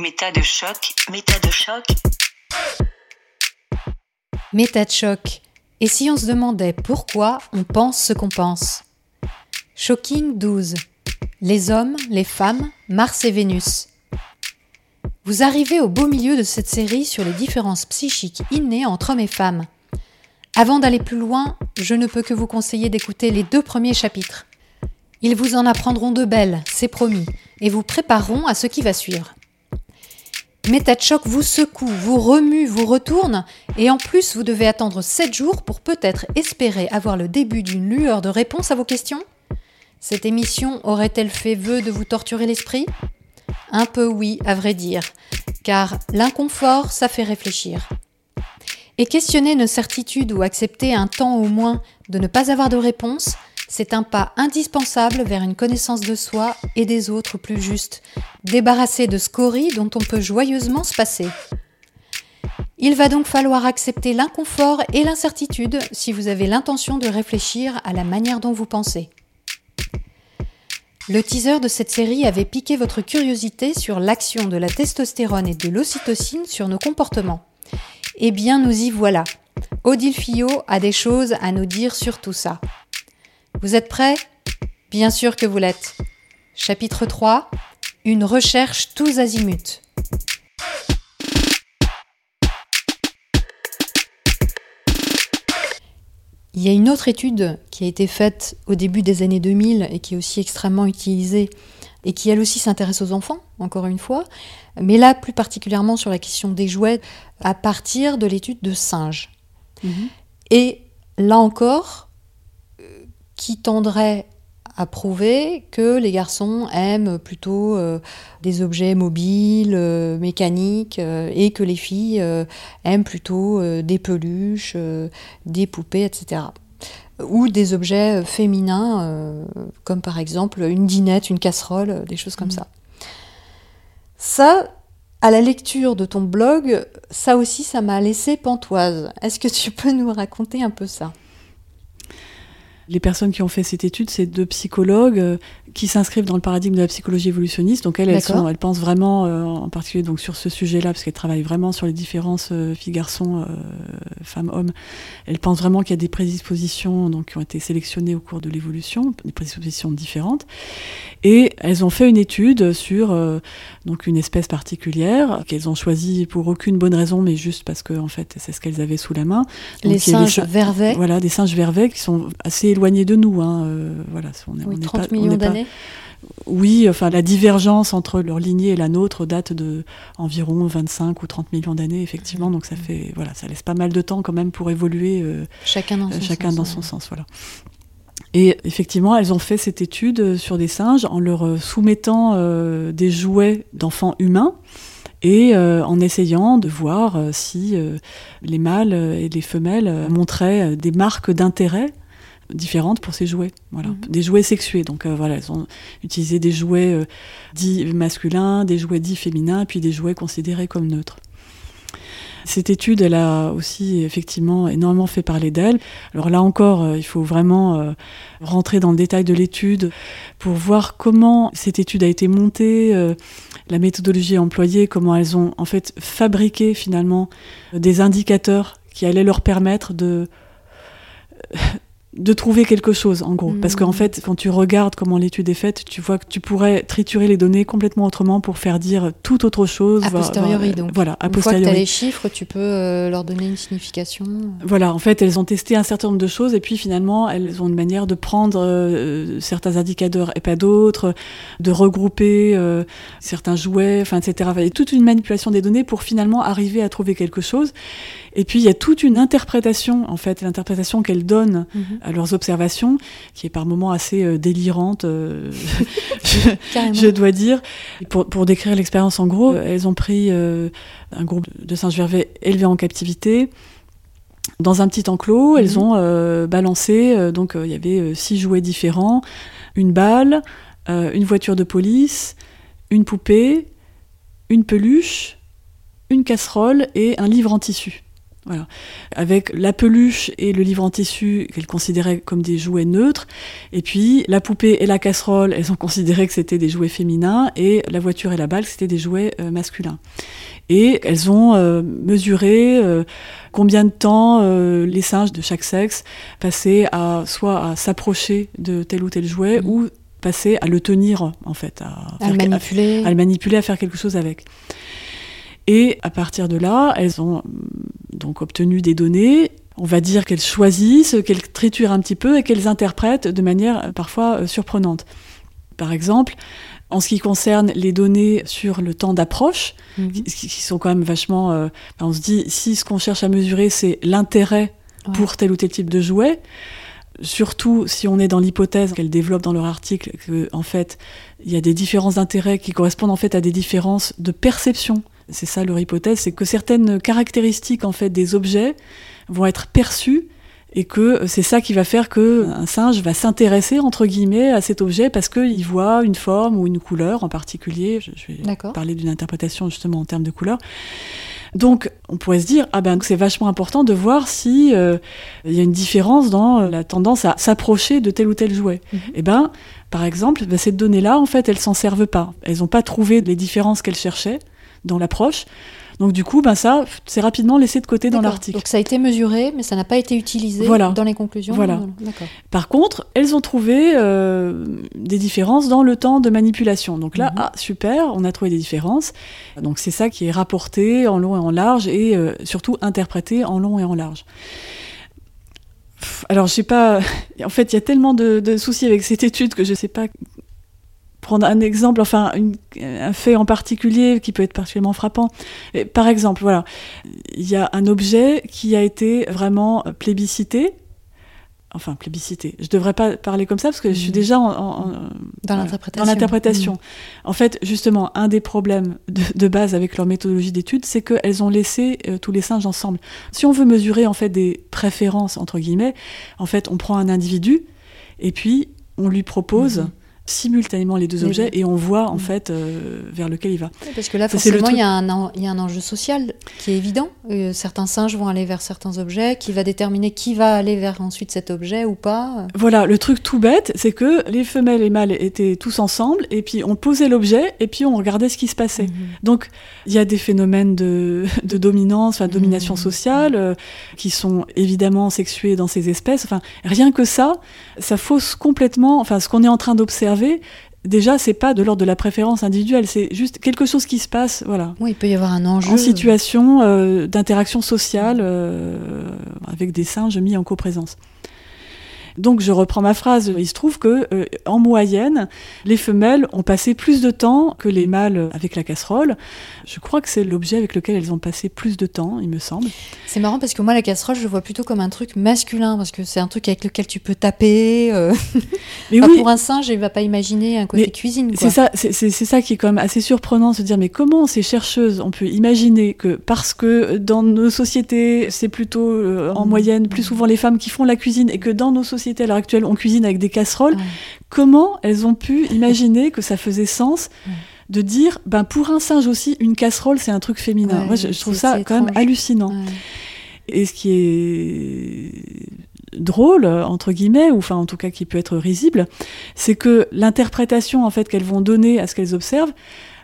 Méta de choc, méta de choc. Méta de choc. Et si on se demandait pourquoi on pense ce qu'on pense? Shocking 12. Les hommes, les femmes, Mars et Vénus. Vous arrivez au beau milieu de cette série sur les différences psychiques innées entre hommes et femmes. Avant d'aller plus loin, je ne peux que vous conseiller d'écouter les deux premiers chapitres. Ils vous en apprendront de belles, c'est promis, et vous prépareront à ce qui va suivre. Choc vous secoue, vous remue, vous retourne, et en plus vous devez attendre 7 jours pour peut-être espérer avoir le début d'une lueur de réponse à vos questions. Cette émission aurait-elle fait vœu de vous torturer l'esprit? Un peu oui, à vrai dire, car l'inconfort, ça fait réfléchir. Et questionner nos certitudes ou accepter un temps au moins de ne pas avoir de réponse, c'est un pas indispensable vers une connaissance de soi et des autres plus juste, débarrassé de scories dont on peut joyeusement se passer. Il va donc falloir accepter l'inconfort et l'incertitude si vous avez l'intention de réfléchir à la manière dont vous pensez. Le teaser de cette série avait piqué votre curiosité sur l'action de la testostérone et de l'ocytocine sur nos comportements. Eh bien, nous y voilà. Odile Fillot a des choses à nous dire sur tout ça. Vous êtes prêts? Bien sûr que vous l'êtes. Chapitre 3 Une recherche tous azimuts. Il y a une autre étude qui a été faite au début des années 2000 et qui est aussi extrêmement utilisée et qui elle aussi s'intéresse aux enfants, encore une fois, mais là plus particulièrement sur la question des jouets à partir de l'étude de singes. Mhm. Et là encore, qui tendrait à prouver que les garçons aiment plutôt euh, des objets mobiles, euh, mécaniques, euh, et que les filles aiment plutôt des peluches, des poupées, etc. Ou des objets féminins, comme par exemple une dinette, une casserole, des choses comme mmh. ça. Ça, à la lecture de ton blog, ça aussi, ça m'a laissé pantoise. Est-ce que tu peux nous raconter un peu ça? Les personnes qui ont fait cette étude, c'est deux psychologues euh, qui s'inscrivent dans le paradigme de la psychologie évolutionniste. Donc elles, elles, elles pensent vraiment, euh, en particulier donc sur ce sujet-là, parce qu'elles travaillent vraiment sur les différences euh, filles-garçons, femmes-hommes. Elles pensent vraiment qu'il y a des prédispositions donc, qui ont été sélectionnées au cours de l'évolution, des prédispositions différentes. Et elles ont fait une étude sur donc une espèce particulière qu'elles ont choisie pour aucune bonne raison, mais juste parce que en fait c'est ce qu'elles avaient sous la main. les singes vervets. Voilà, des singes vervets qui sont assez de nous. Hein, voilà, on est, oui, 30 millions d'années. Oui, enfin la divergence entre leur lignée et la nôtre date de environ 25 ou 30 millions d'années, effectivement. Donc ça mmh. fait voilà, ça laisse pas mal de temps quand même pour évoluer. Euh, chacun dans son chacun sens. Dans son sens voilà. Et effectivement, elles ont fait cette étude sur des singes en leur euh, soumettant euh, des jouets d'enfants humains et en essayant de voir si les mâles et les femelles montraient des marques d'intérêt différentes pour ces jouets. Voilà. Mhm. Des jouets sexués. Donc euh, voilà, elles ont utilisé des jouets euh, dits masculins, des jouets dits féminins, puis des jouets considérés comme neutres. Cette étude, elle a aussi effectivement énormément fait parler d'elle. Alors là encore, euh, il faut vraiment rentrer dans le détail de l'étude pour voir comment cette étude a été montée, la méthodologie employée, comment elles ont en fait fabriqué finalement des indicateurs qui allaient leur permettre de de trouver quelque chose, en gros. Parce qu'en mm. fait, quand tu regardes comment l'étude est faite, tu vois que tu pourrais triturer les données complètement autrement pour faire dire tout autre chose. A posteriori, donc. Voilà, a Une fois que tu as les chiffres, tu peux euh, leur donner une signification. Voilà, en fait, elles ont testé un certain nombre de choses et puis finalement, elles ont une manière de prendre euh, certains indicateurs et pas d'autres, de regrouper euh, certains jouets, enfin, etc. Il y a toute une manipulation des données pour finalement arriver à trouver quelque chose. Et puis il y a toute une interprétation, en fait, l'interprétation qu'elles donnent mhm. à leurs observations, qui est par moments assez euh, délirante, euh, je, dois dire. Pour, pour décrire l'expérience en gros, elles ont pris euh, un groupe de singes vervets élevés en captivité. Dans un petit enclos, elles mhm. ont balancé, donc il y avait six jouets différents, une balle, une voiture de police, une poupée, une peluche, une casserole et un livre en tissu. Voilà. Avec la peluche et le livre en tissu qu'elles considéraient comme des jouets neutres. Et puis la poupée et la casserole, elles ont considéré que c'était des jouets féminins. Et la voiture et la balle, c'était des jouets euh, masculins. Et elles ont euh, mesuré euh, combien de temps les singes de chaque sexe passaient à soit à s'approcher de tel ou tel jouet mmh. ou passer à le tenir en fait, à, à, le à, le manipuler, à faire quelque chose avec. Et à partir de là, elles ont donc obtenu des données. On va dire qu'elles choisissent, qu'elles triturent un petit peu et qu'elles interprètent de manière euh, parfois euh, surprenante. Par exemple, en ce qui concerne les données sur le temps d'approche, mhm. qui, sont quand même vachement... Euh, on se dit, si ce qu'on cherche à mesurer, c'est l'intérêt pour tel ou tel type de jouet, surtout si on est dans l'hypothèse qu'elle développe dans leur article que en fait il y a des différences d'intérêt qui correspondent en fait à des différences de perception c'est ça leur hypothèse, c'est que certaines caractéristiques en fait des objets vont être perçues et que c'est ça qui va faire que un singe va s'intéresser entre guillemets à cet objet parce qu'il voit une forme ou une couleur en particulier. Je, vais parler d'une interprétation justement en termes de couleur. Donc, on pourrait se dire, ah ben, c'est vachement important de voir si euh, il y a une différence dans la tendance à s'approcher de tel ou tel jouet. Mhm. Et eh ben, par exemple, ben, cette donnée-là, en fait, elles s'en servent pas. Elles n'ont pas trouvé les différences qu'elles cherchaient dans l'approche. Donc du coup, ben ça, c'est rapidement laissé de côté dans l'article. Donc ça a été mesuré, mais ça n'a pas été utilisé dans les conclusions. Voilà. Par contre, elles ont trouvé euh, des différences dans le temps de manipulation. Donc là, mhm. ah super, on a trouvé des différences. Donc c'est ça qui est rapporté en long et en large et euh, surtout interprété en long et en large. Alors, je sais pas. En fait, il y a tellement de, de, soucis avec cette étude que je sais pas prendre un exemple, enfin un fait en particulier qui peut être particulièrement frappant. par exemple, voilà, il y a un objet qui a été vraiment plébiscité. Enfin, plébiscité. Je devrais pas parler comme ça parce que je suis mmh. déjà en, dans l'interprétation. Mmh. En fait, justement, un des problèmes de, base avec leur méthodologie d'étude, c'est qu'elles ont laissé euh, tous les singes ensemble. Si on veut mesurer en fait des préférences entre guillemets, en fait, on prend un individu et puis on lui propose mmh simultanément les deux objets et on voit en mm. fait euh, vers lequel il va. parce que là, forcément, il y, a un, il y, a un enjeu social qui est évident. Euh, certains singes vont aller vers certains objets, qui va déterminer qui va aller vers ensuite cet objet ou pas? Voilà, le truc tout bête, c'est que les femelles et mâles étaient tous ensemble et puis on posait l'objet et puis on regardait ce qui se passait. Mhm. Donc il y a des phénomènes de, de dominance, enfin, domination mhm. sociale, euh, qui sont évidemment sexués dans ces espèces. Enfin, rien que ça, ça fausse complètement, enfin, ce qu'on est en train d'observer déjà, c'est pas de l'ordre de la préférence individuelle, c'est juste quelque chose qui se passe, voilà. Oui, il peut y avoir un enjeu. En situation euh, d'interaction sociale euh, avec des singes mis en coprésence. Donc je reprends ma phrase, il se trouve que euh, en moyenne, les femelles ont passé plus de temps que les mâles avec la casserole. Je crois que c'est l'objet avec lequel elles ont passé plus de temps, il me semble. C'est marrant parce que moi la casserole, je le vois plutôt comme un truc masculin parce que c'est un truc avec lequel tu peux taper. Euh. Mais oui. Pour un singe, il va pas imaginer un côté cuisine. C'est ça, c'est ça qui est quand même assez surprenant, se dire mais comment ces chercheuses on peut imaginer que parce que dans nos sociétés c'est plutôt euh, en mmh. moyenne plus souvent les femmes qui font la cuisine et que dans nos sociétés à l'heure actuelle, on cuisine avec des casseroles. Comment elles ont pu imaginer que ça faisait sens de dire, ben pour un singe aussi, une casserole, c'est un truc féminin. Moi, je, trouve ça quand même hallucinant. Et ce qui est drôle entre guillemets ou enfin en tout cas qui peut être risible c'est que l'interprétation en fait qu'elles vont donner à ce qu'elles observent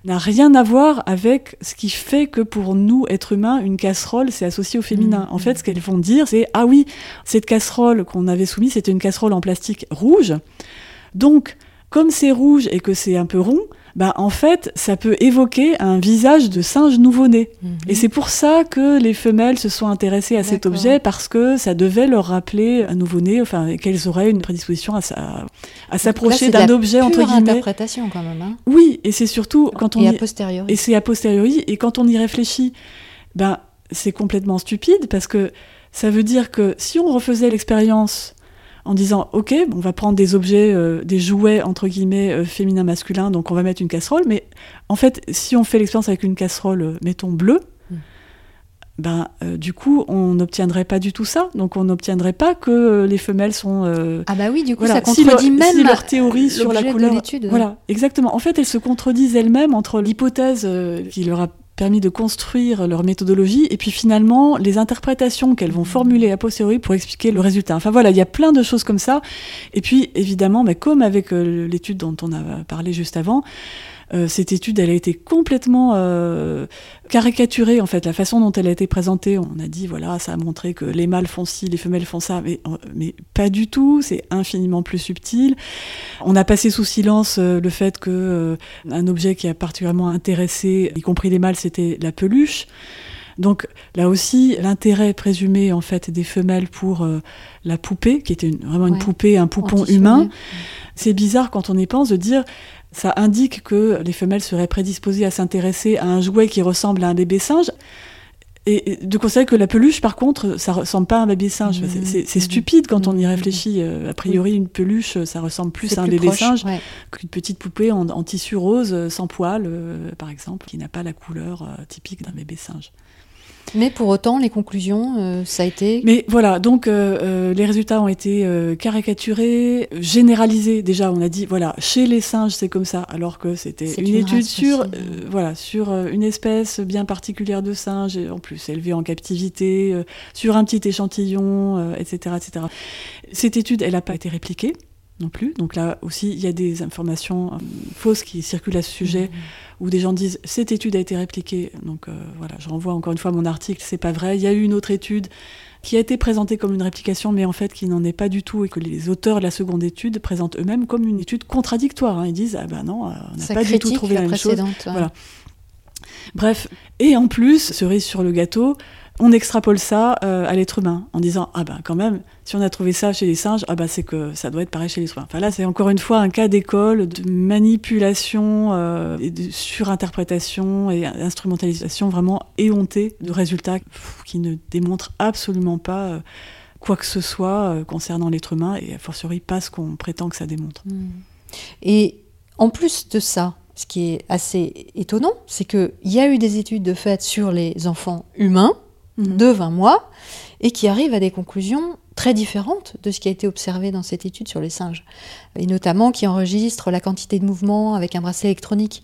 n'a rien à voir avec ce qui fait que pour nous, êtres humains, une casserole, c'est associé au féminin. En fait, ce qu'elles vont dire, c'est Ah oui, cette casserole qu'on avait soumise, c'était une casserole en plastique rouge. Donc, comme c'est rouge et que c'est un peu rond, bah, en fait, ça peut évoquer un visage de singe nouveau-né. Mhm. Et c'est pour ça que les femelles se sont intéressées à cet objet, parce que ça devait leur rappeler un nouveau-né, enfin, qu'elles auraient une prédisposition à, à s'approcher d'un objet, entre guillemets. interprétation, quand même. Hein. Oui, et c'est surtout quand on. Et a posteriori. Et c'est a posteriori, et quand on y réfléchit, ben, c'est complètement stupide, parce que ça veut dire que si on refaisait l'expérience en disant ok, on va prendre des objets, euh, des jouets entre guillemets euh, féminins masculins, donc on va mettre une casserole. Mais en fait, si on fait l'expérience avec une casserole, euh, mettons bleue, hmm. ben du coup, on n'obtiendrait pas du tout ça. Donc on n'obtiendrait pas que les femelles sont. ah bah oui, du coup, ça contredit même leur théorie sur la couleur. De voilà, exactement. En fait, elles se contredisent elles-mêmes entre l'hypothèse qui leur a permis de construire leur méthodologie et puis finalement les interprétations qu'elles vont formuler a posteriori pour expliquer le résultat. Enfin voilà, il y a plein de choses comme ça. Et puis évidemment, comme avec euh, l'étude dont on a parlé juste avant, euh, cette étude, elle a été complètement euh, caricaturée, en fait, la façon dont elle a été présentée. On a dit, voilà, ça a montré que les mâles font ci, les femelles font ça, mais, mais pas du tout, c'est infiniment plus subtil. On a passé sous silence euh, le fait que un objet qui a particulièrement intéressé, y compris les mâles, c'était la peluche. Donc là aussi, l'intérêt présumé en fait des femelles pour la poupée, qui était vraiment une poupée, un poupon humain, c'est bizarre quand on y pense de dire ça indique que les femelles seraient prédisposées à s'intéresser à un jouet qui ressemble à un bébé singe. Et de considérer que la peluche, par contre, ça ressemble pas à un bébé singe. c'est stupide quand on y réfléchit. Euh, a priori, une peluche, ça ressemble plus à un bébé singe qu'une petite poupée en, tissu rose, sans poils, euh, par exemple, qui n'a pas la couleur euh, typique d'un bébé singe. Mais pour autant, les conclusions, euh, ça a été. Mais voilà, donc euh, euh, les résultats ont été caricaturés, généralisés. Déjà, on a dit voilà, chez les singes, c'est comme ça, alors que c'était une, étude sur voilà sur une espèce bien particulière de singes, en plus élevée en captivité, sur un petit échantillon, etc., etc. Cette étude, elle n'a pas été répliquée non plus. Donc là aussi, il y a des informations fausses qui circulent à ce sujet. Mmh où des gens disent cette étude a été répliquée. Donc euh, voilà, je renvoie encore une fois mon article, c'est pas vrai. Il y a eu une autre étude qui a été présentée comme une réplication, mais en fait qui n'en est pas du tout, et que les auteurs de la seconde étude présentent eux-mêmes comme une étude contradictoire. Hein. Ils disent ah ben non, euh, on n'a pas du tout trouvé la, même chose. Voilà. Bref, et en plus, cerise sur le gâteau, on extrapole ça euh, à l'être humain en disant ah ben quand même si on a trouvé ça chez les singes ah ben c'est que ça doit être pareil chez les humains. Enfin là c'est encore une fois un cas d'école de manipulation euh, de surinterprétation et instrumentalisation vraiment éhontée de résultats qui ne démontrent absolument pas euh, quoi que ce soit concernant l'être humain et a fortiori pas ce qu'on prétend que ça démontre. Hmm. Et en plus de ça, ce qui est assez étonnant, c'est qu'il y a eu des études de fait sur les enfants humains, Mhm. de 20 mois et qui arrive à des conclusions très différentes de ce qui a été observé dans cette étude sur les singes, et notamment qui enregistre la quantité de mouvements avec un bracelet électronique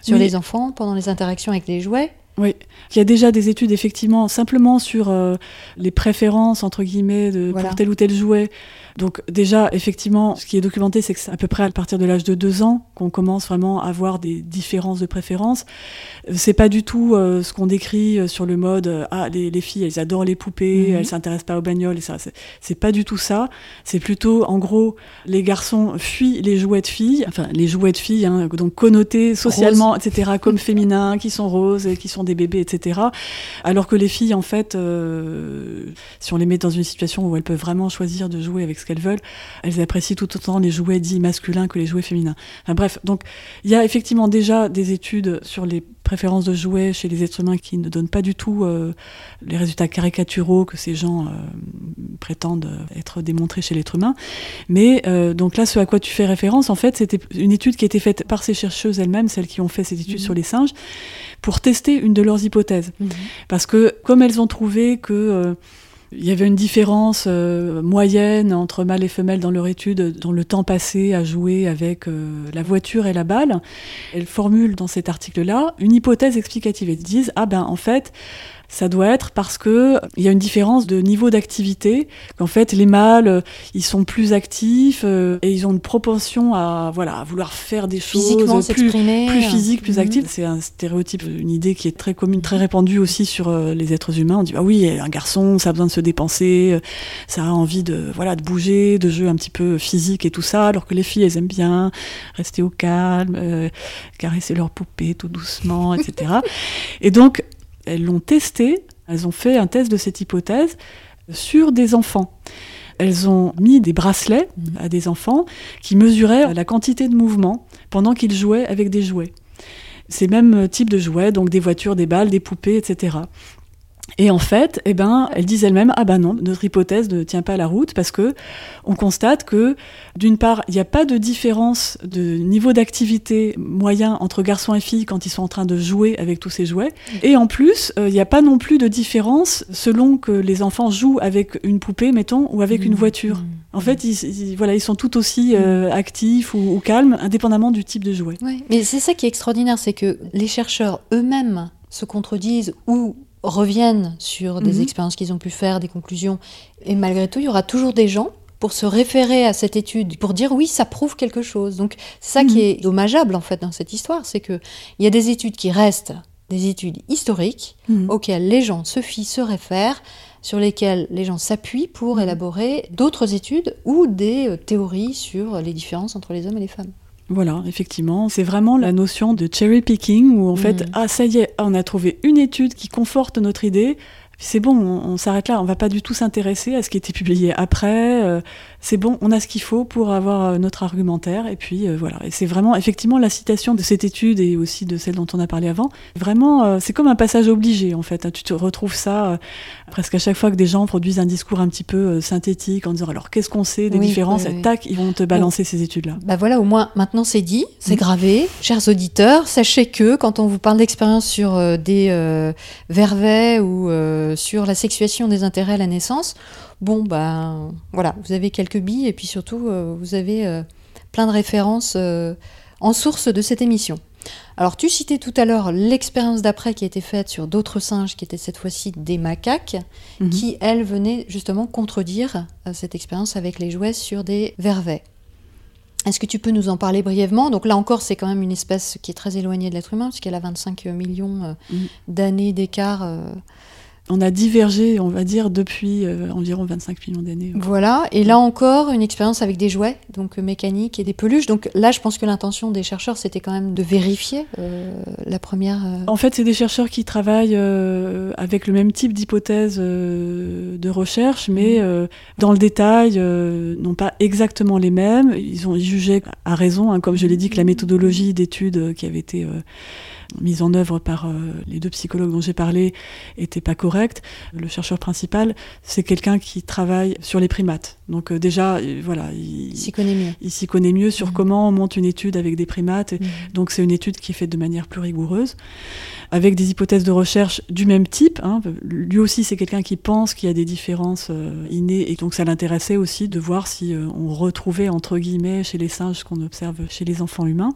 sur les enfants pendant les interactions avec les jouets. Oui, il y a déjà des études effectivement simplement sur euh, les préférences entre guillemets de, pour tel ou tel jouet donc déjà, effectivement, ce qui est documenté, c'est que c'est à peu près à partir de l'âge de deux ans qu'on commence vraiment à avoir des différences de préférence. Euh, c'est pas du tout euh, ce qu'on décrit euh, sur le mode ah les, les, filles elles adorent les poupées, mhm. elles s'intéressent pas aux bagnoles et ça. C'est pas du tout ça. C'est plutôt en gros les garçons fuient les jouets de filles, enfin les jouets de filles, hein, donc connotés socialement, etc. comme féminins, qui sont roses et qui sont des bébés, etc. Alors que les filles en fait, si on les met dans une situation où elles peuvent vraiment choisir de jouer avec ce qu'elles veulent. Elles apprécient tout autant les jouets dits masculins que les jouets féminins. bref, donc il y a effectivement déjà des études sur les préférences de jouets chez les êtres humains qui ne donnent pas du tout euh, les résultats caricaturaux que ces gens euh, prétendent être démontrés chez l'être humain. Mais euh, donc là, ce à quoi tu fais référence, en fait, c'était une étude qui a été faite par ces chercheuses elles-mêmes, celles qui ont fait cette étude mmh. sur les singes, pour tester une de leurs hypothèses. Mmh. Parce que comme elles ont trouvé que il y avait une différence euh, moyenne entre mâles et femelles dans leur étude dans le temps passé à jouer avec euh, la voiture et la balle. Elles formulent dans cet article-là une hypothèse explicative. Elles disent, ah ben en fait, ça doit être parce que il y a une différence de niveau d'activité. Qu'en fait, les mâles, euh, ils sont plus actifs euh, et ils ont une propension à voilà à vouloir faire des choses plus, plus physiques, plus mhm. actives. C'est un stéréotype, une idée qui est très commune, très répandue aussi sur euh, les êtres humains. On dit ah oui, un garçon, ça a besoin de se dépenser, ça a envie de voilà de bouger, de jeux un petit peu physiques et tout ça, alors que les filles, elles aiment bien rester au calme, caresser leurs poupées tout doucement, etc. et donc elles l'ont testé, elles ont fait un test de cette hypothèse sur des enfants. Elles ont mis des bracelets à des enfants qui mesuraient la quantité de mouvement pendant qu'ils jouaient avec des jouets. Ces mêmes types de jouets, donc des voitures, des balles, des poupées, etc. Et en fait, eh ben, elles disent elles-mêmes ah ben non, notre hypothèse ne tient pas la route parce que on constate que d'une part, il n'y a pas de différence de niveau d'activité moyen entre garçons et filles quand ils sont en train de jouer avec tous ces jouets, et en plus, euh, il n'y a pas non plus de différence selon que les enfants jouent avec une poupée, mettons, ou avec une mmh. voiture. Mmh. En fait, ils, voilà, ils sont tout aussi euh, mmh. actifs ou, calmes, indépendamment du type de jouet. mais c'est ça qui est extraordinaire, c'est que les chercheurs eux-mêmes se contredisent ou reviennent sur des Mhm. expériences qu'ils ont pu faire, des conclusions. Et malgré tout, il y aura toujours des gens pour se référer à cette étude, pour dire oui, ça prouve quelque chose. Donc c'est ça qui Mhm. est dommageable en fait dans cette histoire, c'est que il y a des études qui restent des études historiques Mhm. auxquelles les gens se fient, se réfèrent, sur lesquelles les gens s'appuient pour élaborer d'autres études ou des euh, théories sur les différences entre les hommes et les femmes. Voilà, effectivement, c'est vraiment la notion de cherry picking où en fait, Mhm. ah ça y est, on a trouvé une étude qui conforte notre idée. C'est bon, on, on s'arrête là. On va pas du tout s'intéresser à ce qui était publié après. euh, c'est bon, on a ce qu'il faut pour avoir euh, notre argumentaire. Et puis euh, voilà. Et c'est vraiment effectivement la citation de cette étude et aussi de celle dont on a parlé avant. Vraiment, euh, c'est comme un passage obligé en fait. hein. Tu te retrouves ça euh, presque à chaque fois que des gens produisent un discours un petit peu synthétique en disant alors qu'est-ce qu'on sait des Oui, différences? oui, et oui. tac, ils vont te balancer ces études-là. Bah voilà, au moins maintenant c'est dit, c'est Mhm. gravé. Chers auditeurs, sachez que quand on vous parle d'expérience sur des vervets ou sur la sexuation des intérêts à la naissance, bon bah voilà, vous avez quelques billes et puis surtout euh, vous avez euh, plein de références euh, en source de cette émission. Alors tu citais tout à l'heure l'expérience d'après qui a été faite sur d'autres singes, qui étaient cette fois-ci des macaques, Mhm. qui elles venaient justement contredire cette expérience avec les jouets sur des vervets. Est-ce que tu peux nous en parler brièvement? Donc là encore, c'est quand même une espèce qui est très éloignée de l'être humain, puisqu'elle a 25 millions Mhm. d'années d'écart. On a divergé, on va dire, depuis euh, environ 25 millions d'années. Voilà, et là encore, une expérience avec des jouets, donc euh, mécaniques et des peluches. Donc là, je pense que l'intention des chercheurs, c'était quand même de vérifier euh, la première. En fait, c'est des chercheurs qui travaillent avec le même type d'hypothèse de recherche, mais Mhm. euh, dans le détail, non pas exactement les mêmes. Ils ont jugé à raison, hein, comme je l'ai dit, que la méthodologie d'étude euh, qui avait été mise en œuvre par euh, les deux psychologues dont j'ai parlé était pas correcte. Le chercheur principal, c'est quelqu'un qui travaille sur les primates. Donc euh, déjà, euh, voilà, il, s'y connaît mieux. il s'y connaît mieux sur Mhm. comment on monte une étude avec des primates. Mhm. Donc c'est une étude qui est faite de manière plus rigoureuse, avec des hypothèses de recherche du même type. hein. Lui aussi, c'est quelqu'un qui pense qu'il y a des différences innées, et donc ça l'intéressait aussi de voir si on retrouvait, entre guillemets, chez les singes ce qu'on observe chez les enfants humains.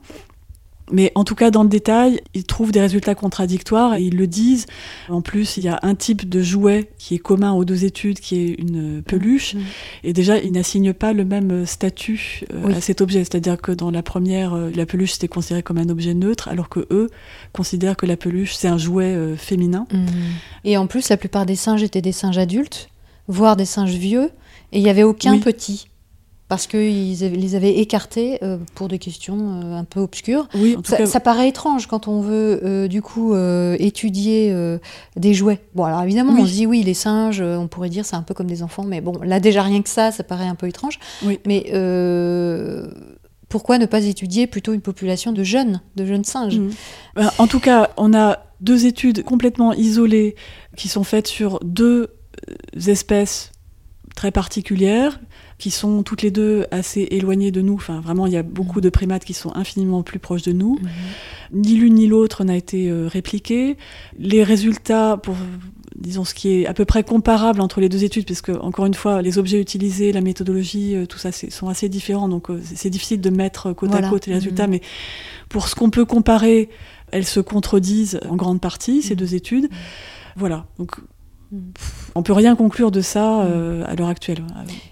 Mais en tout cas, dans le détail, ils trouvent des résultats contradictoires et ils le disent. En plus, il y a un type de jouet qui est commun aux deux études, qui est une peluche. Mhm. Et déjà, ils n'assignent pas le même statut euh, Oui. à cet objet. C'est-à-dire que dans la première, euh, la peluche c'était considéré comme un objet neutre, alors que eux considèrent que la peluche c'est un jouet euh, féminin. Mhm. Et en plus, la plupart des singes étaient des singes adultes, voire des singes vieux, et il n'y avait aucun Oui. petit. Parce qu'ils les avaient écartés euh, pour des questions euh, un peu obscures. Oui, Ça, cas, ça paraît étrange quand on veut euh, du coup étudier des jouets. Bon alors évidemment Oui. on se dit oui les singes, on pourrait dire c'est un peu comme des enfants, mais bon là déjà rien que ça, ça paraît un peu étrange. Oui. Mais pourquoi ne pas étudier plutôt une population de jeunes, de jeunes singes? Mhm. Ben, en tout cas, on a deux études complètement isolées qui sont faites sur deux espèces très particulières qui sont toutes les deux assez éloignées de nous. Enfin, vraiment, il y a beaucoup de primates qui sont infiniment plus proches de nous. Mhm. Ni l'une ni l'autre n'a été euh, répliqué. Les résultats, pour disons ce qui est à peu près comparable entre les deux études, puisque encore une fois, les objets utilisés, la méthodologie, euh, tout ça, sont assez différents. Donc, euh, c'est difficile de mettre côte Voilà. à côte les résultats. Mhm. Mais pour ce qu'on peut comparer, elles se contredisent en grande partie ces Mhm. deux études. Voilà. Donc, on peut rien conclure de ça euh, à l'heure actuelle.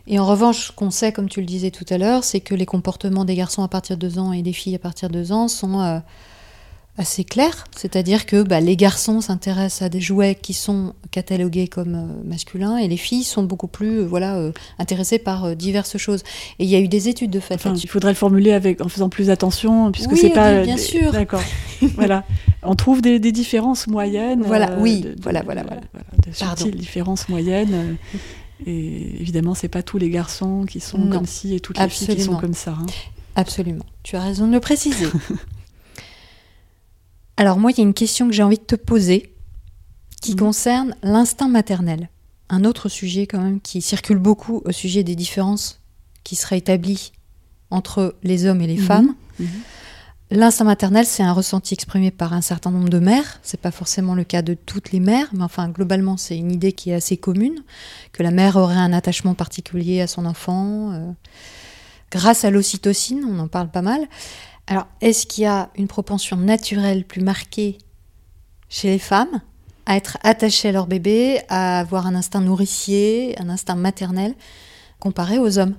Et en revanche, ce qu'on sait, comme tu le disais tout à l'heure, c'est que les comportements des garçons à partir de 2 ans et des filles à partir de 2 ans sont euh, assez clairs. C'est-à-dire que bah, les garçons s'intéressent à des jouets qui sont catalogués comme euh, masculins et les filles sont beaucoup plus euh, voilà, euh, intéressées par diverses choses. Et il y a eu des études de fait Enfin, il faudrait le formuler avec, en faisant plus attention, puisque Oui, c'est pas. bien sûr. D'accord. voilà. On trouve des, des différences moyennes. Voilà, oui, voilà, voilà, voilà. de subtiles différences moyennes. Et évidemment, c'est pas tous les garçons qui sont Non, comme ci et toutes les filles qui sont comme ça. hein. Absolument. Tu as raison de le préciser. Alors moi, il y a une question que j'ai envie de te poser qui Mhm. concerne l'instinct maternel. Un autre sujet quand même qui circule beaucoup au sujet des différences qui seraient établies entre les hommes et les Mhm. femmes. Mhm. L'instinct maternel, c'est un ressenti exprimé par un certain nombre de mères. C'est pas forcément le cas de toutes les mères, mais enfin globalement, c'est une idée qui est assez commune que la mère aurait un attachement particulier à son enfant euh, grâce à l'ocytocine. On en parle pas mal. Alors, est-ce qu'il y a une propension naturelle plus marquée chez les femmes à être attachées à leur bébé, à avoir un instinct nourricier, un instinct maternel, comparé aux hommes?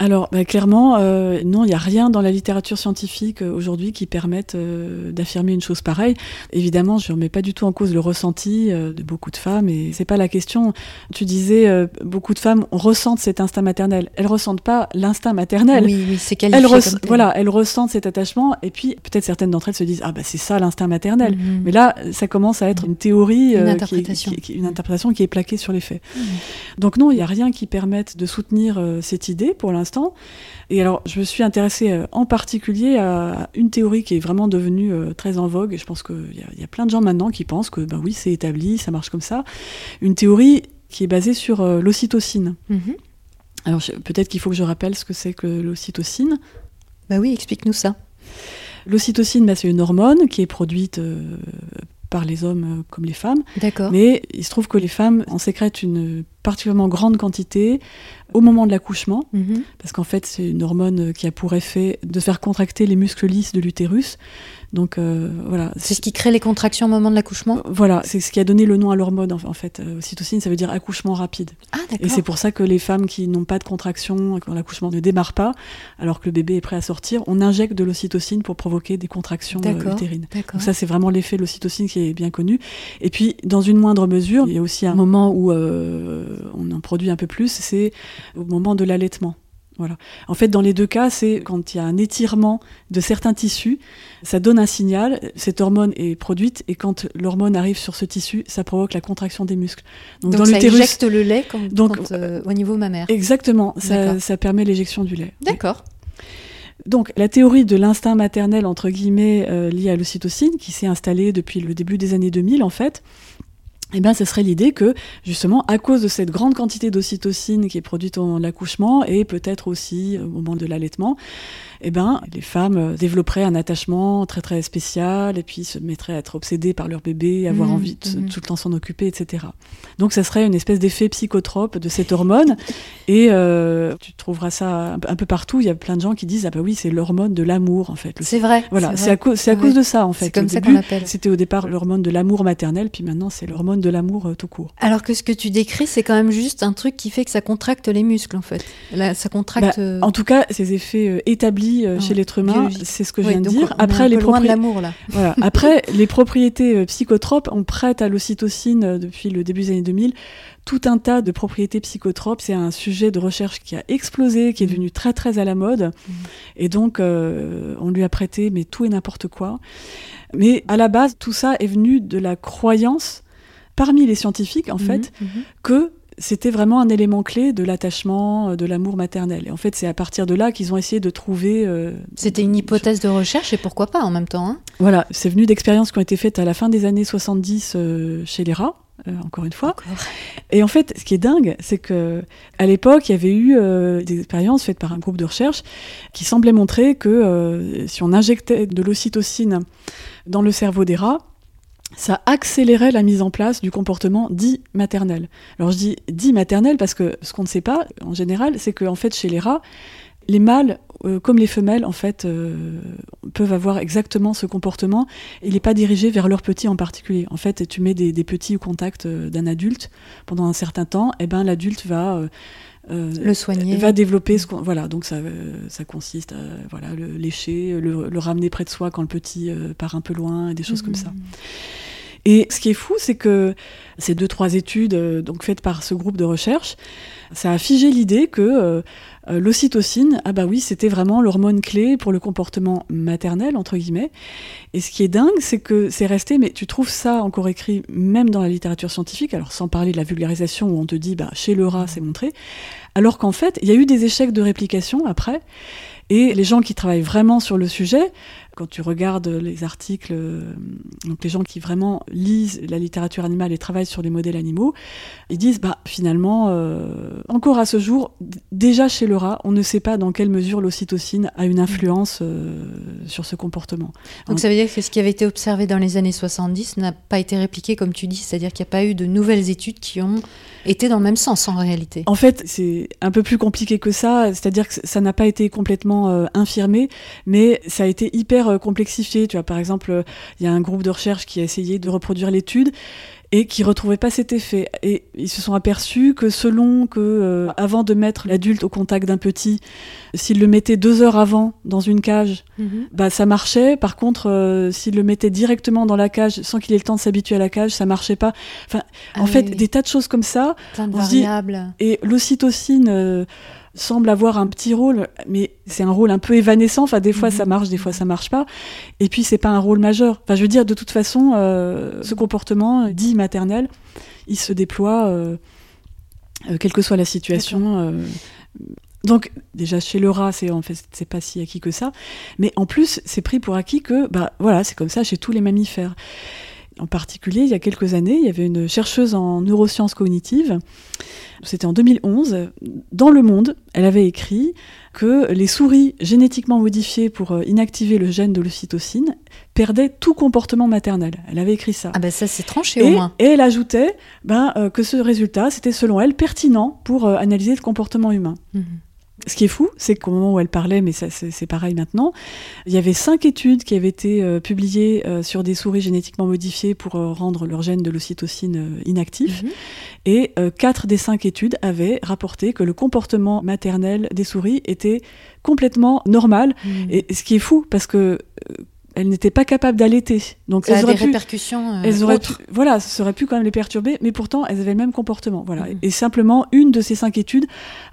Alors, bah, clairement, euh, non, il n'y a rien dans la littérature scientifique euh, aujourd'hui qui permette euh, d'affirmer une chose pareille. Évidemment, je ne remets pas du tout en cause le ressenti de beaucoup de femmes, et c'est pas la question. Tu disais, beaucoup de femmes ressentent cet instinct maternel. Elles ressentent pas l'instinct maternel. Oui, oui, c'est elles Voilà, elles ressentent cet attachement, et puis peut-être certaines d'entre elles se disent, ah bah c'est ça l'instinct maternel. Mhm. Mais là, ça commence à être une théorie, une, interprétation. Qui est, une interprétation qui est plaquée sur les faits. Mhm. Donc non, il n'y a rien qui permette de soutenir cette idée pour l'instant et alors, je me suis intéressée euh, en particulier à une théorie qui est vraiment devenue euh, très en vogue, je pense qu'il y, a plein de gens maintenant qui pensent que, ben oui, c'est établi, ça marche comme ça. Une théorie qui est basée sur euh, l'ocytocine. Mhm. Alors, peut-être qu'il faut que je rappelle ce que c'est que l'ocytocine. Bah oui, explique-nous ça. L'ocytocine, bah, c'est une hormone qui est produite par les hommes comme les femmes. D'accord. Mais il se trouve que les femmes en sécrètent une particulièrement grande quantité au moment de l'accouchement, mhm. parce qu'en fait c'est une hormone qui a pour effet de faire contracter les muscles lisses de l'utérus. Donc euh, voilà. C'est ce qui crée les contractions au moment de l'accouchement? Euh, Voilà, c'est ce qui a donné le nom à l'hormone en, fait. Euh, ocytocine, ça veut dire accouchement rapide. Ah, Et c'est pour ça que les femmes qui n'ont pas de contractions, quand l'accouchement ne démarre pas, alors que le bébé est prêt à sortir, on injecte de l'ocytocine pour provoquer des contractions utérines. Donc ça, c'est vraiment l'effet de l'ocytocine qui est bien connu. Et puis, dans une moindre mesure, il y a aussi un moment où on en produit un peu plus, c'est au moment de l'allaitement. Voilà. En fait, dans les deux cas, c'est quand il y a un étirement de certains tissus, ça donne un signal, cette hormone est produite, et quand l'hormone arrive sur ce tissu, ça provoque la contraction des muscles. Donc, dans ça éjecte le lait donc, euh, au niveau mammaire. Exactement, ça, permet l'éjection du lait. D'accord. Donc la théorie de l'instinct maternel, entre guillemets, euh, lié à l'ocytocine, qui s'est installée depuis le début des années 2000, en fait, eh bien, ce serait l'idée que, justement, à cause de cette grande quantité d'ocytocine qui est produite en l'accouchement et peut-être aussi au moment de l'allaitement, eh ben, les femmes euh, développeraient un attachement très très spécial et puis se mettraient à être obsédées par leur bébé, avoir mmh, envie de mmh. tout le temps s'en occuper, etc. Donc ça serait une espèce d'effet psychotrope de cette hormone et euh, tu trouveras ça un peu partout. Il y a plein de gens qui disent ah bah oui c'est l'hormone de l'amour en fait. C'est vrai. Voilà, c'est à, à, cause de ça en fait. C'est comme ça qu'on l'appelle. C'était au départ l'hormone de l'amour maternel, puis maintenant c'est l'hormone de l'amour euh, tout court. Alors que ce que tu décris, c'est quand même juste un truc qui fait que ça contracte les muscles en fait. Là, ça contracte. Bah, en tout cas, ces effets établis euh, chez l'être humain, c'est ce que je viens de dire. Après, les l'amour là. Voilà. Après, les propriétés euh, psychotropes, on prête à l'ocytocine euh, depuis le début des années 2000 tout un tas de propriétés psychotropes. C'est un sujet de recherche qui a explosé, qui est mm. devenu très très à la mode. Mm. Et donc, on lui a prêté mais tout et n'importe quoi. Mais à la base, tout ça est venu de la croyance parmi les scientifiques, en mm-hmm. fait, que c'était vraiment un élément clé de l'attachement, euh, de l'amour maternel. Et en fait, c'est à partir de là qu'ils ont essayé de trouver. Euh, c'était une hypothèse de recherche et pourquoi pas en même temps. Hein voilà, c'est venu d'expériences qui ont été faites à la fin des années 70 euh, chez les rats. encore une fois. Et en fait, ce qui est dingue, c'est que à l'époque, il y avait eu des expériences faites par un groupe de recherche qui semblaient montrer que si on injectait de l'ocytocine dans le cerveau des rats, ça accélérait la mise en place du comportement dit maternel. Alors je dis dit maternel parce que ce qu'on ne sait pas en général, c'est qu'en fait chez les rats, les mâles euh, comme les femelles en fait euh, peuvent avoir exactement ce comportement. Il n'est pas dirigé vers leurs petits en particulier. En fait, tu mets des, petits au contact euh, d'un adulte pendant un certain temps, et eh ben l'adulte va le soigner, va développer ce qu'on voilà donc ça ça consiste à voilà le lécher, le, ramener près de soi quand le petit part un peu loin, des choses comme ça. Mmh. Et ce qui est fou, c'est que ces deux, trois études euh, donc faites par ce groupe de recherche, ça a figé l'idée que euh, euh, l'ocytocine, ah bah oui, c'était vraiment l'hormone clé pour le comportement maternel, entre guillemets. Et ce qui est dingue, c'est que c'est resté, mais tu trouves ça encore écrit même dans la littérature scientifique, alors sans parler de la vulgarisation où on te dit, bah, chez le rat, c'est montré, alors qu'en fait, il y a eu des échecs de réplication après. Et les gens qui travaillent vraiment sur le sujet quand tu regardes les articles, euh, donc les gens qui vraiment lisent la littérature animale et travaillent sur les modèles animaux, ils disent bah finalement, euh, encore à ce jour, déjà chez le rat, on ne sait pas dans quelle mesure l'ocytocine a une influence euh, sur ce comportement. Donc ça veut dire que ce qui avait été observé dans les années 70 n'a pas été répliqué comme tu dis, c'est-à-dire qu'il n'y a pas eu de nouvelles études qui ont été dans le même sens en réalité. En fait, c'est un peu plus compliqué que ça, c'est-à-dire que ça n'a pas été complètement infirmé, mais ça a été hyper hyper complexifié. Tu vois, par exemple, il y a un groupe de recherche qui a essayé de reproduire l'étude et qui retrouvaient pas cet effet. Et ils se sont aperçus que selon que, euh, avant de mettre l'adulte au contact d'un petit, s'il le mettait deux heures avant dans une cage, mhm. bah ça marchait. Par contre, euh, s'il le mettait directement dans la cage sans qu'il ait le temps de s'habituer à la cage, ça marchait pas. Enfin, en ah fait, des tas de choses comme ça. Plein de variables. et l'ocytocine. Euh, semble avoir un petit rôle, mais c'est un rôle un peu évanescent. Enfin, des fois ça mhm. marche, des fois ça marche pas. Et puis c'est pas un rôle majeur. Enfin, je veux dire, de toute façon, euh, ce comportement dit maternel, il se déploie, euh, euh, quelle que soit la situation. donc déjà chez le rat, c'est en fait c'est pas si acquis que ça, mais en plus c'est pris pour acquis que bah voilà c'est comme ça chez tous les mammifères. En particulier, il y a quelques années, il y avait une chercheuse en neurosciences cognitives c'était en 2011, dans Le Monde, elle avait écrit que les souris génétiquement modifiées pour euh, inactiver le gène de l'ocytocine perdaient tout comportement maternel. Elle avait écrit ça. Ah ben ça c'est tranché au moins. Et elle ajoutait ben, euh, que ce résultat, c'était selon elle pertinent pour euh, analyser le comportement humain. Mhm. Ce qui est fou, c'est qu'au moment où elle parlait, mais c'est pareil maintenant, il y avait cinq études qui avaient été euh, publiées euh, sur des souris génétiquement modifiées pour euh, rendre leur gène de l'ocytocine inactif. Mhm. Et quatre des cinq études avaient rapporté que le comportement maternel des souris était complètement normal. Mhm. Et ce qui est fou, parce que elles n'étaient pas capables d'allaiter. Donc ça elles a des répercussions euh, elles auraient voilà, ça aurait pu quand même les perturber, mais pourtant elles avaient le même comportement. Voilà. Mm. Et simplement, une de ces cinq études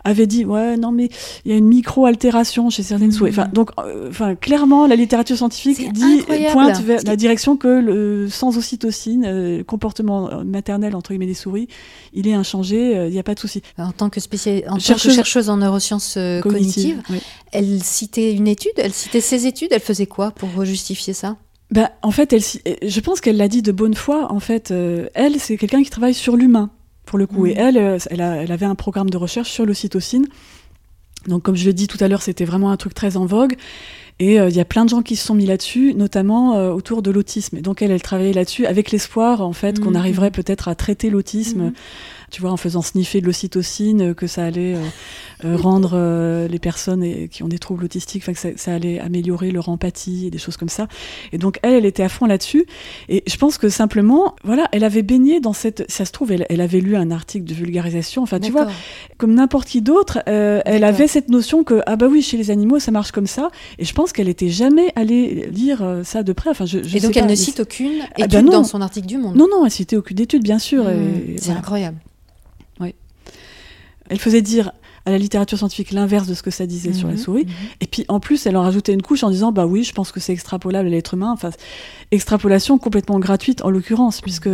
avait dit ouais non mais il y a une micro-altération chez certaines souris. Enfin donc, euh, enfin clairement la littérature scientifique dit pointe vers la direction que le, sans ocytocine, euh, comportement maternel entre guillemets des souris, il est inchangé, il n'y a pas de souci. En tant que spécialiste, chercheuse, tant que chercheuse en neurosciences cognitives, elle citait une étude, elle citait ses études, elle faisait quoi pour justifier ça? Bah, en fait, elle, je pense qu'elle l'a dit de bonne foi. En fait, euh, elle, c'est quelqu'un qui travaille sur l'humain, pour le coup. Et mm. elle, euh, elle, avait un programme de recherche sur l'ocytocine. Donc, comme je l'ai dit tout à l'heure, c'était vraiment un truc très en vogue. Et euh, il y a plein de gens qui se sont mis là-dessus, notamment autour de l'autisme. Et donc, elle, elle travaillait là-dessus avec l'espoir, en fait, qu'on mm. arriverait peut-être à traiter l'autisme. Tu vois, en faisant sniffer de l'ocytocine, que ça allait euh, euh, rendre euh, les personnes qui ont des troubles autistiques, que ça, ça, allait améliorer leur empathie et des choses comme ça. Et donc elle, elle était à fond là-dessus. Et je pense que simplement, voilà, elle avait baigné dans cette. Ça se trouve, elle, elle avait lu un article de vulgarisation. Enfin, tu vois, comme n'importe qui d'autre, elle avait cette notion que ah bah oui, chez les animaux, ça marche comme ça. Et je pense qu'elle était jamais allée lire ça de près. Enfin, je, je et donc elle ne cite aucune ah bah étude dans son article du Monde. Non, non, elle citait aucune étude, bien sûr. Mmh, c'est incroyable. Elle faisait dire à la littérature scientifique l'inverse de ce que ça disait sur la mhm, souris. Mhm. Et puis en plus, elle en rajoutait une couche en disant bah oui, je pense que c'est extrapolable à l'être humain. Enfin, extrapolation complètement gratuite en l'occurrence, puisque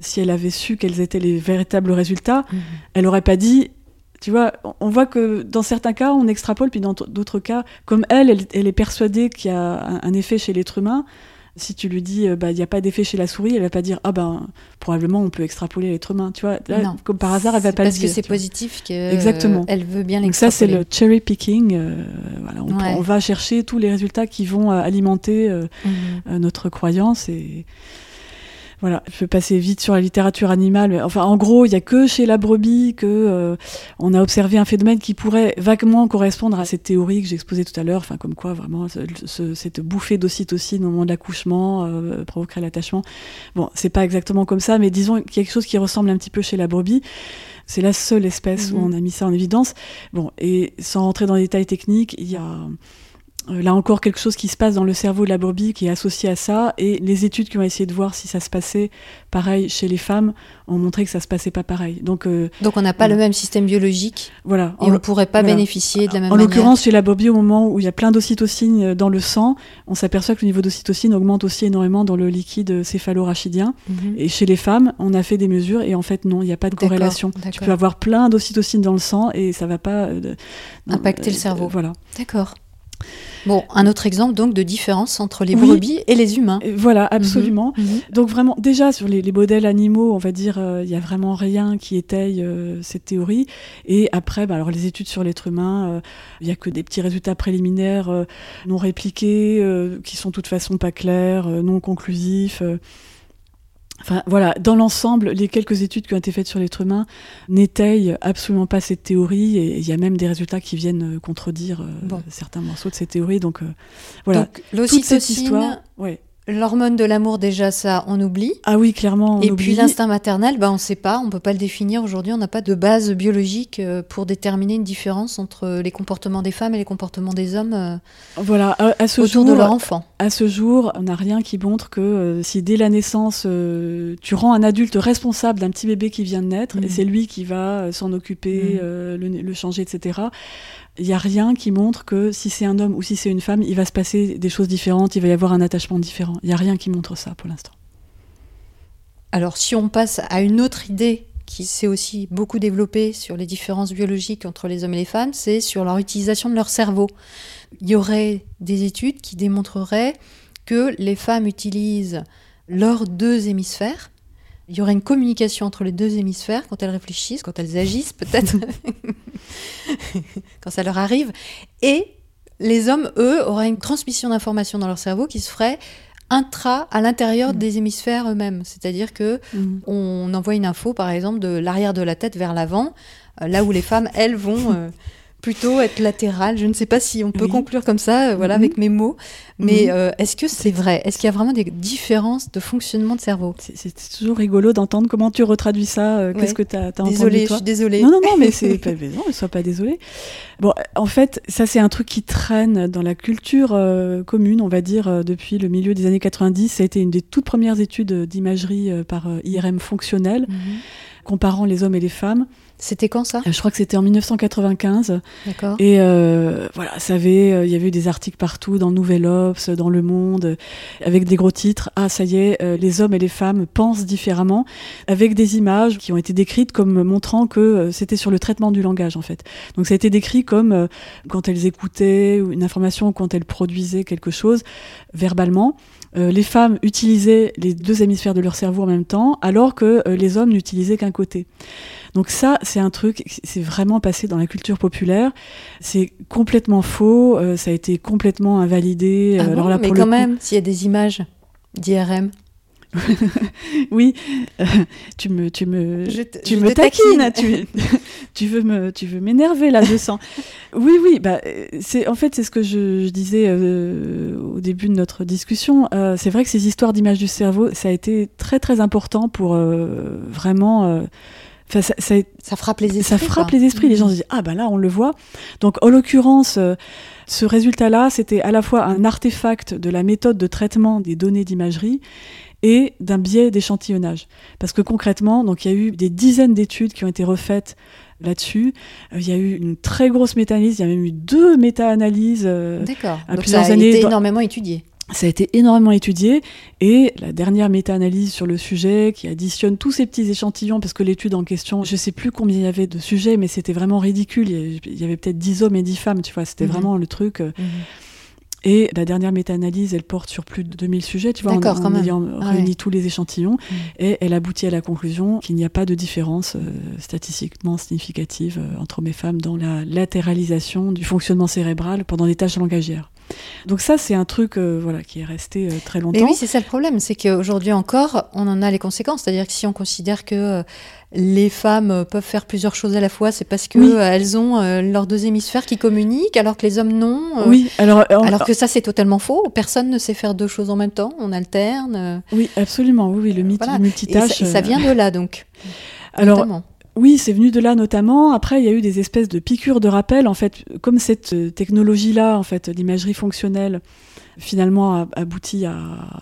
si elle avait su quels étaient les véritables résultats, mhm. elle n'aurait pas dit. Tu vois, on voit que dans certains cas, on extrapole, puis dans d'autres cas, comme elle, elle, est persuadée qu'il y a un effet chez l'être humain, si tu lui dis, euh, bah, il n'y a pas d'effet chez la souris, elle va pas dire, ah ben, probablement on peut extrapoler l'être humain. Tu vois, comme par hasard, elle va pas le dire. Parce que c'est positif qu'elle Exactement. elle veut bien l'extrapoler. ça, c'est le cherry picking. Euh, voilà, on, va chercher tous les résultats qui vont euh, alimenter mhm. notre croyance et voilà, je vais passer vite sur la littérature animale. Enfin, en gros, il n'y a que chez la brebis que euh, on a observé un phénomène qui pourrait vaguement correspondre à cette théorie que j'exposais tout à l'heure. Enfin, comme quoi vraiment cette bouffée d'ocytocine au moment de l'accouchement euh, provoquerait l'attachement. Bon, c'est pas exactement comme ça, mais disons quelque chose qui ressemble un petit peu chez la brebis. C'est la seule espèce où mhm. on a mis ça en évidence. Bon, et sans rentrer dans les détails techniques, il y a là encore quelque chose qui se passe dans le cerveau de la brebis qui est associé à ça et les études qui ont essayé de voir si ça se passait pareil chez les femmes ont montré que ça se passait pas pareil. Donc, euh, donc on n'a pas le même système biologique. Voilà. Et on ne pourrait pas bénéficier de la même manière. En l'occurrence, chez la brebis, au moment où il y a plein d'ocytocine euh, dans le sang, on s'aperçoit que le niveau d'ocytocine augmente aussi énormément dans le liquide céphalorachidien. Mhm. Et chez les femmes, on a fait des mesures et en fait non, il n'y a pas de corrélation. Tu peux avoir plein d'ocytocine dans le sang et ça va pas impacter le cerveau. voilà. D'accord. Bon, un autre exemple donc de différence entre les brebis et les humains. Voilà, mhm. absolument. Mhm. Donc vraiment, déjà sur les, modèles animaux, on va dire, euh, il n'y a vraiment rien qui étaye euh, cette théorie. Et après, bah, alors les études sur l'être humain, euh, il n'y a que des petits résultats préliminaires non répliqués, qui sont de toute façon pas clairs, non conclusifs. Enfin voilà, dans l'ensemble, les quelques études qui ont été faites sur l'être humain n'étayent absolument pas cette théorie et il y a même des résultats qui viennent contredire certains morceaux de cette théorie. Donc voilà, Donc, toute cette histoire. Ouais. L'hormone de l'amour, déjà, ça, on oublie. Ah oui, clairement. On et puis l'instinct maternel, bah, on ne sait pas, on ne peut pas le définir aujourd'hui. On n'a pas de base biologique euh, pour déterminer une différence entre les comportements des femmes et les comportements des hommes euh, voilà, à, ce autour jour, de leur enfant. À ce jour, on n'a rien qui montre que euh, si dès la naissance, tu rends un adulte responsable d'un petit bébé qui vient de naître, et mmh. c'est lui qui va s'en occuper, mmh. le, le, changer, etc., il n'y a rien qui montre que si c'est un homme ou si c'est une femme, il va se passer des choses différentes, il va y avoir un attachement différent. Il n'y a rien qui montre ça pour l'instant. Alors si on passe à une autre idée qui s'est aussi beaucoup développée sur les différences biologiques entre les hommes et les femmes, c'est sur leur utilisation de leur cerveau. Il y aurait des études qui démontreraient que les femmes utilisent leurs deux hémisphères il y aurait une communication entre les deux hémisphères quand elles réfléchissent, quand elles agissent peut-être, quand ça leur arrive. Et les hommes, eux, auraient une transmission d'informations dans leur cerveau qui se ferait intra à l'intérieur mm. des hémisphères eux-mêmes. C'est-à-dire que mm. on envoie une info, par exemple, de l'arrière de la tête vers l'avant, euh, là où les femmes, elles, vont euh, plutôt être latéral. Je ne sais pas si on peut conclure comme ça, euh, voilà, mhm. avec mes mots. Mais mhm. euh, est-ce que c'est vrai? Est-ce qu'il y a vraiment des différences de fonctionnement de cerveau? C'est toujours rigolo d'entendre comment tu retraduis ça. Euh, qu'est-ce que tu as, as désolée, je suis désolée. Non, non, non, mais c'est pas non, ne sois pas désolée. Bon, en fait, ça c'est un truc qui traîne dans la culture commune, on va dire, depuis le milieu des années 90. Ça a été une des toutes premières études d'imagerie par IRM fonctionnel, mhm. comparant les hommes et les femmes. C'était quand ça? Je crois que c'était en 1995. D'accord. Et euh, voilà, ça avait, euh, il y avait eu des articles partout, dans Nouvel Obs, dans Le Monde, avec des gros titres. Ah, ça y est, euh, les hommes et les femmes pensent différemment, avec des images qui ont été décrites comme montrant que c'était sur le traitement du langage en fait. Donc ça a été décrit comme quand elles écoutaient une information, quand elles produisaient quelque chose verbalement. les femmes utilisaient les deux hémisphères de leur cerveau en même temps, alors que les hommes n'utilisaient qu'un côté. Donc ça, c'est un truc, c'est vraiment passé dans la culture populaire. C'est complètement faux. Euh, ça a été complètement invalidé. Ah euh, Alors là, mais quand même, s'il y a des images d'IRM. oui, euh, tu me, tu me, tu me taquines. tu, tu, veux me, tu veux m'énerver là, je sens. oui, oui, bah, c'est en fait c'est ce que je, disais au début de notre discussion. c'est vrai que ces histoires d'images du cerveau, ça a été très très important pour vraiment ça, ça, frappe les esprits. Ça frappe les esprits. Les gens se disent ah ben là on le voit. Donc en l'occurrence, euh, ce résultat-là, c'était à la fois un artefact de la méthode de traitement des données d'imagerie et d'un biais d'échantillonnage. Parce que concrètement, donc il y a eu des dizaines d'études qui ont été refaites là-dessus. Euh, il y a eu une très grosse méta-analyse. Il y a même eu deux méta-analyses. Euh, D'accord. Donc ça a été énormément étudié. Ça a été énormément étudié et la dernière méta-analyse sur le sujet qui additionne tous ces petits échantillons parce que l'étude en question, je sais plus combien il y avait de sujets mais c'était vraiment ridicule. Il y avait peut-être 10 hommes et 10 femmes, tu vois, c'était mhm. vraiment le truc. Euh. Mhm. Et la dernière méta-analyse, elle porte sur plus de 2000 sujets, tu vois, on, quand ayant ah réuni tous les échantillons, mhm. et elle aboutit à la conclusion qu'il n'y a pas de différence euh, statistiquement significative euh, entre hommes et femmes dans la latéralisation du fonctionnement cérébral pendant les tâches langagières. Donc ça, c'est un truc euh, voilà, qui est resté euh, très longtemps. Et oui, c'est ça le problème, c'est qu'aujourd'hui encore, on en a les conséquences. C'est-à-dire que si on considère que euh, les femmes peuvent faire plusieurs choses à la fois, c'est parce qu'elles elles ont leurs deux hémisphères qui communiquent, alors que les hommes non. oui, alors, alors que ça, c'est totalement faux. Personne ne sait faire deux choses en même temps, on alterne. Oui, absolument, oui, le mythe multitâche. Et ça, vient de là, donc. Alors, oui, c'est venu de là notamment. Après, il y a eu des espèces de piqûres de rappel. En fait, comme cette euh, technologie-là, en fait, l'imagerie fonctionnelle, finalement a abouti à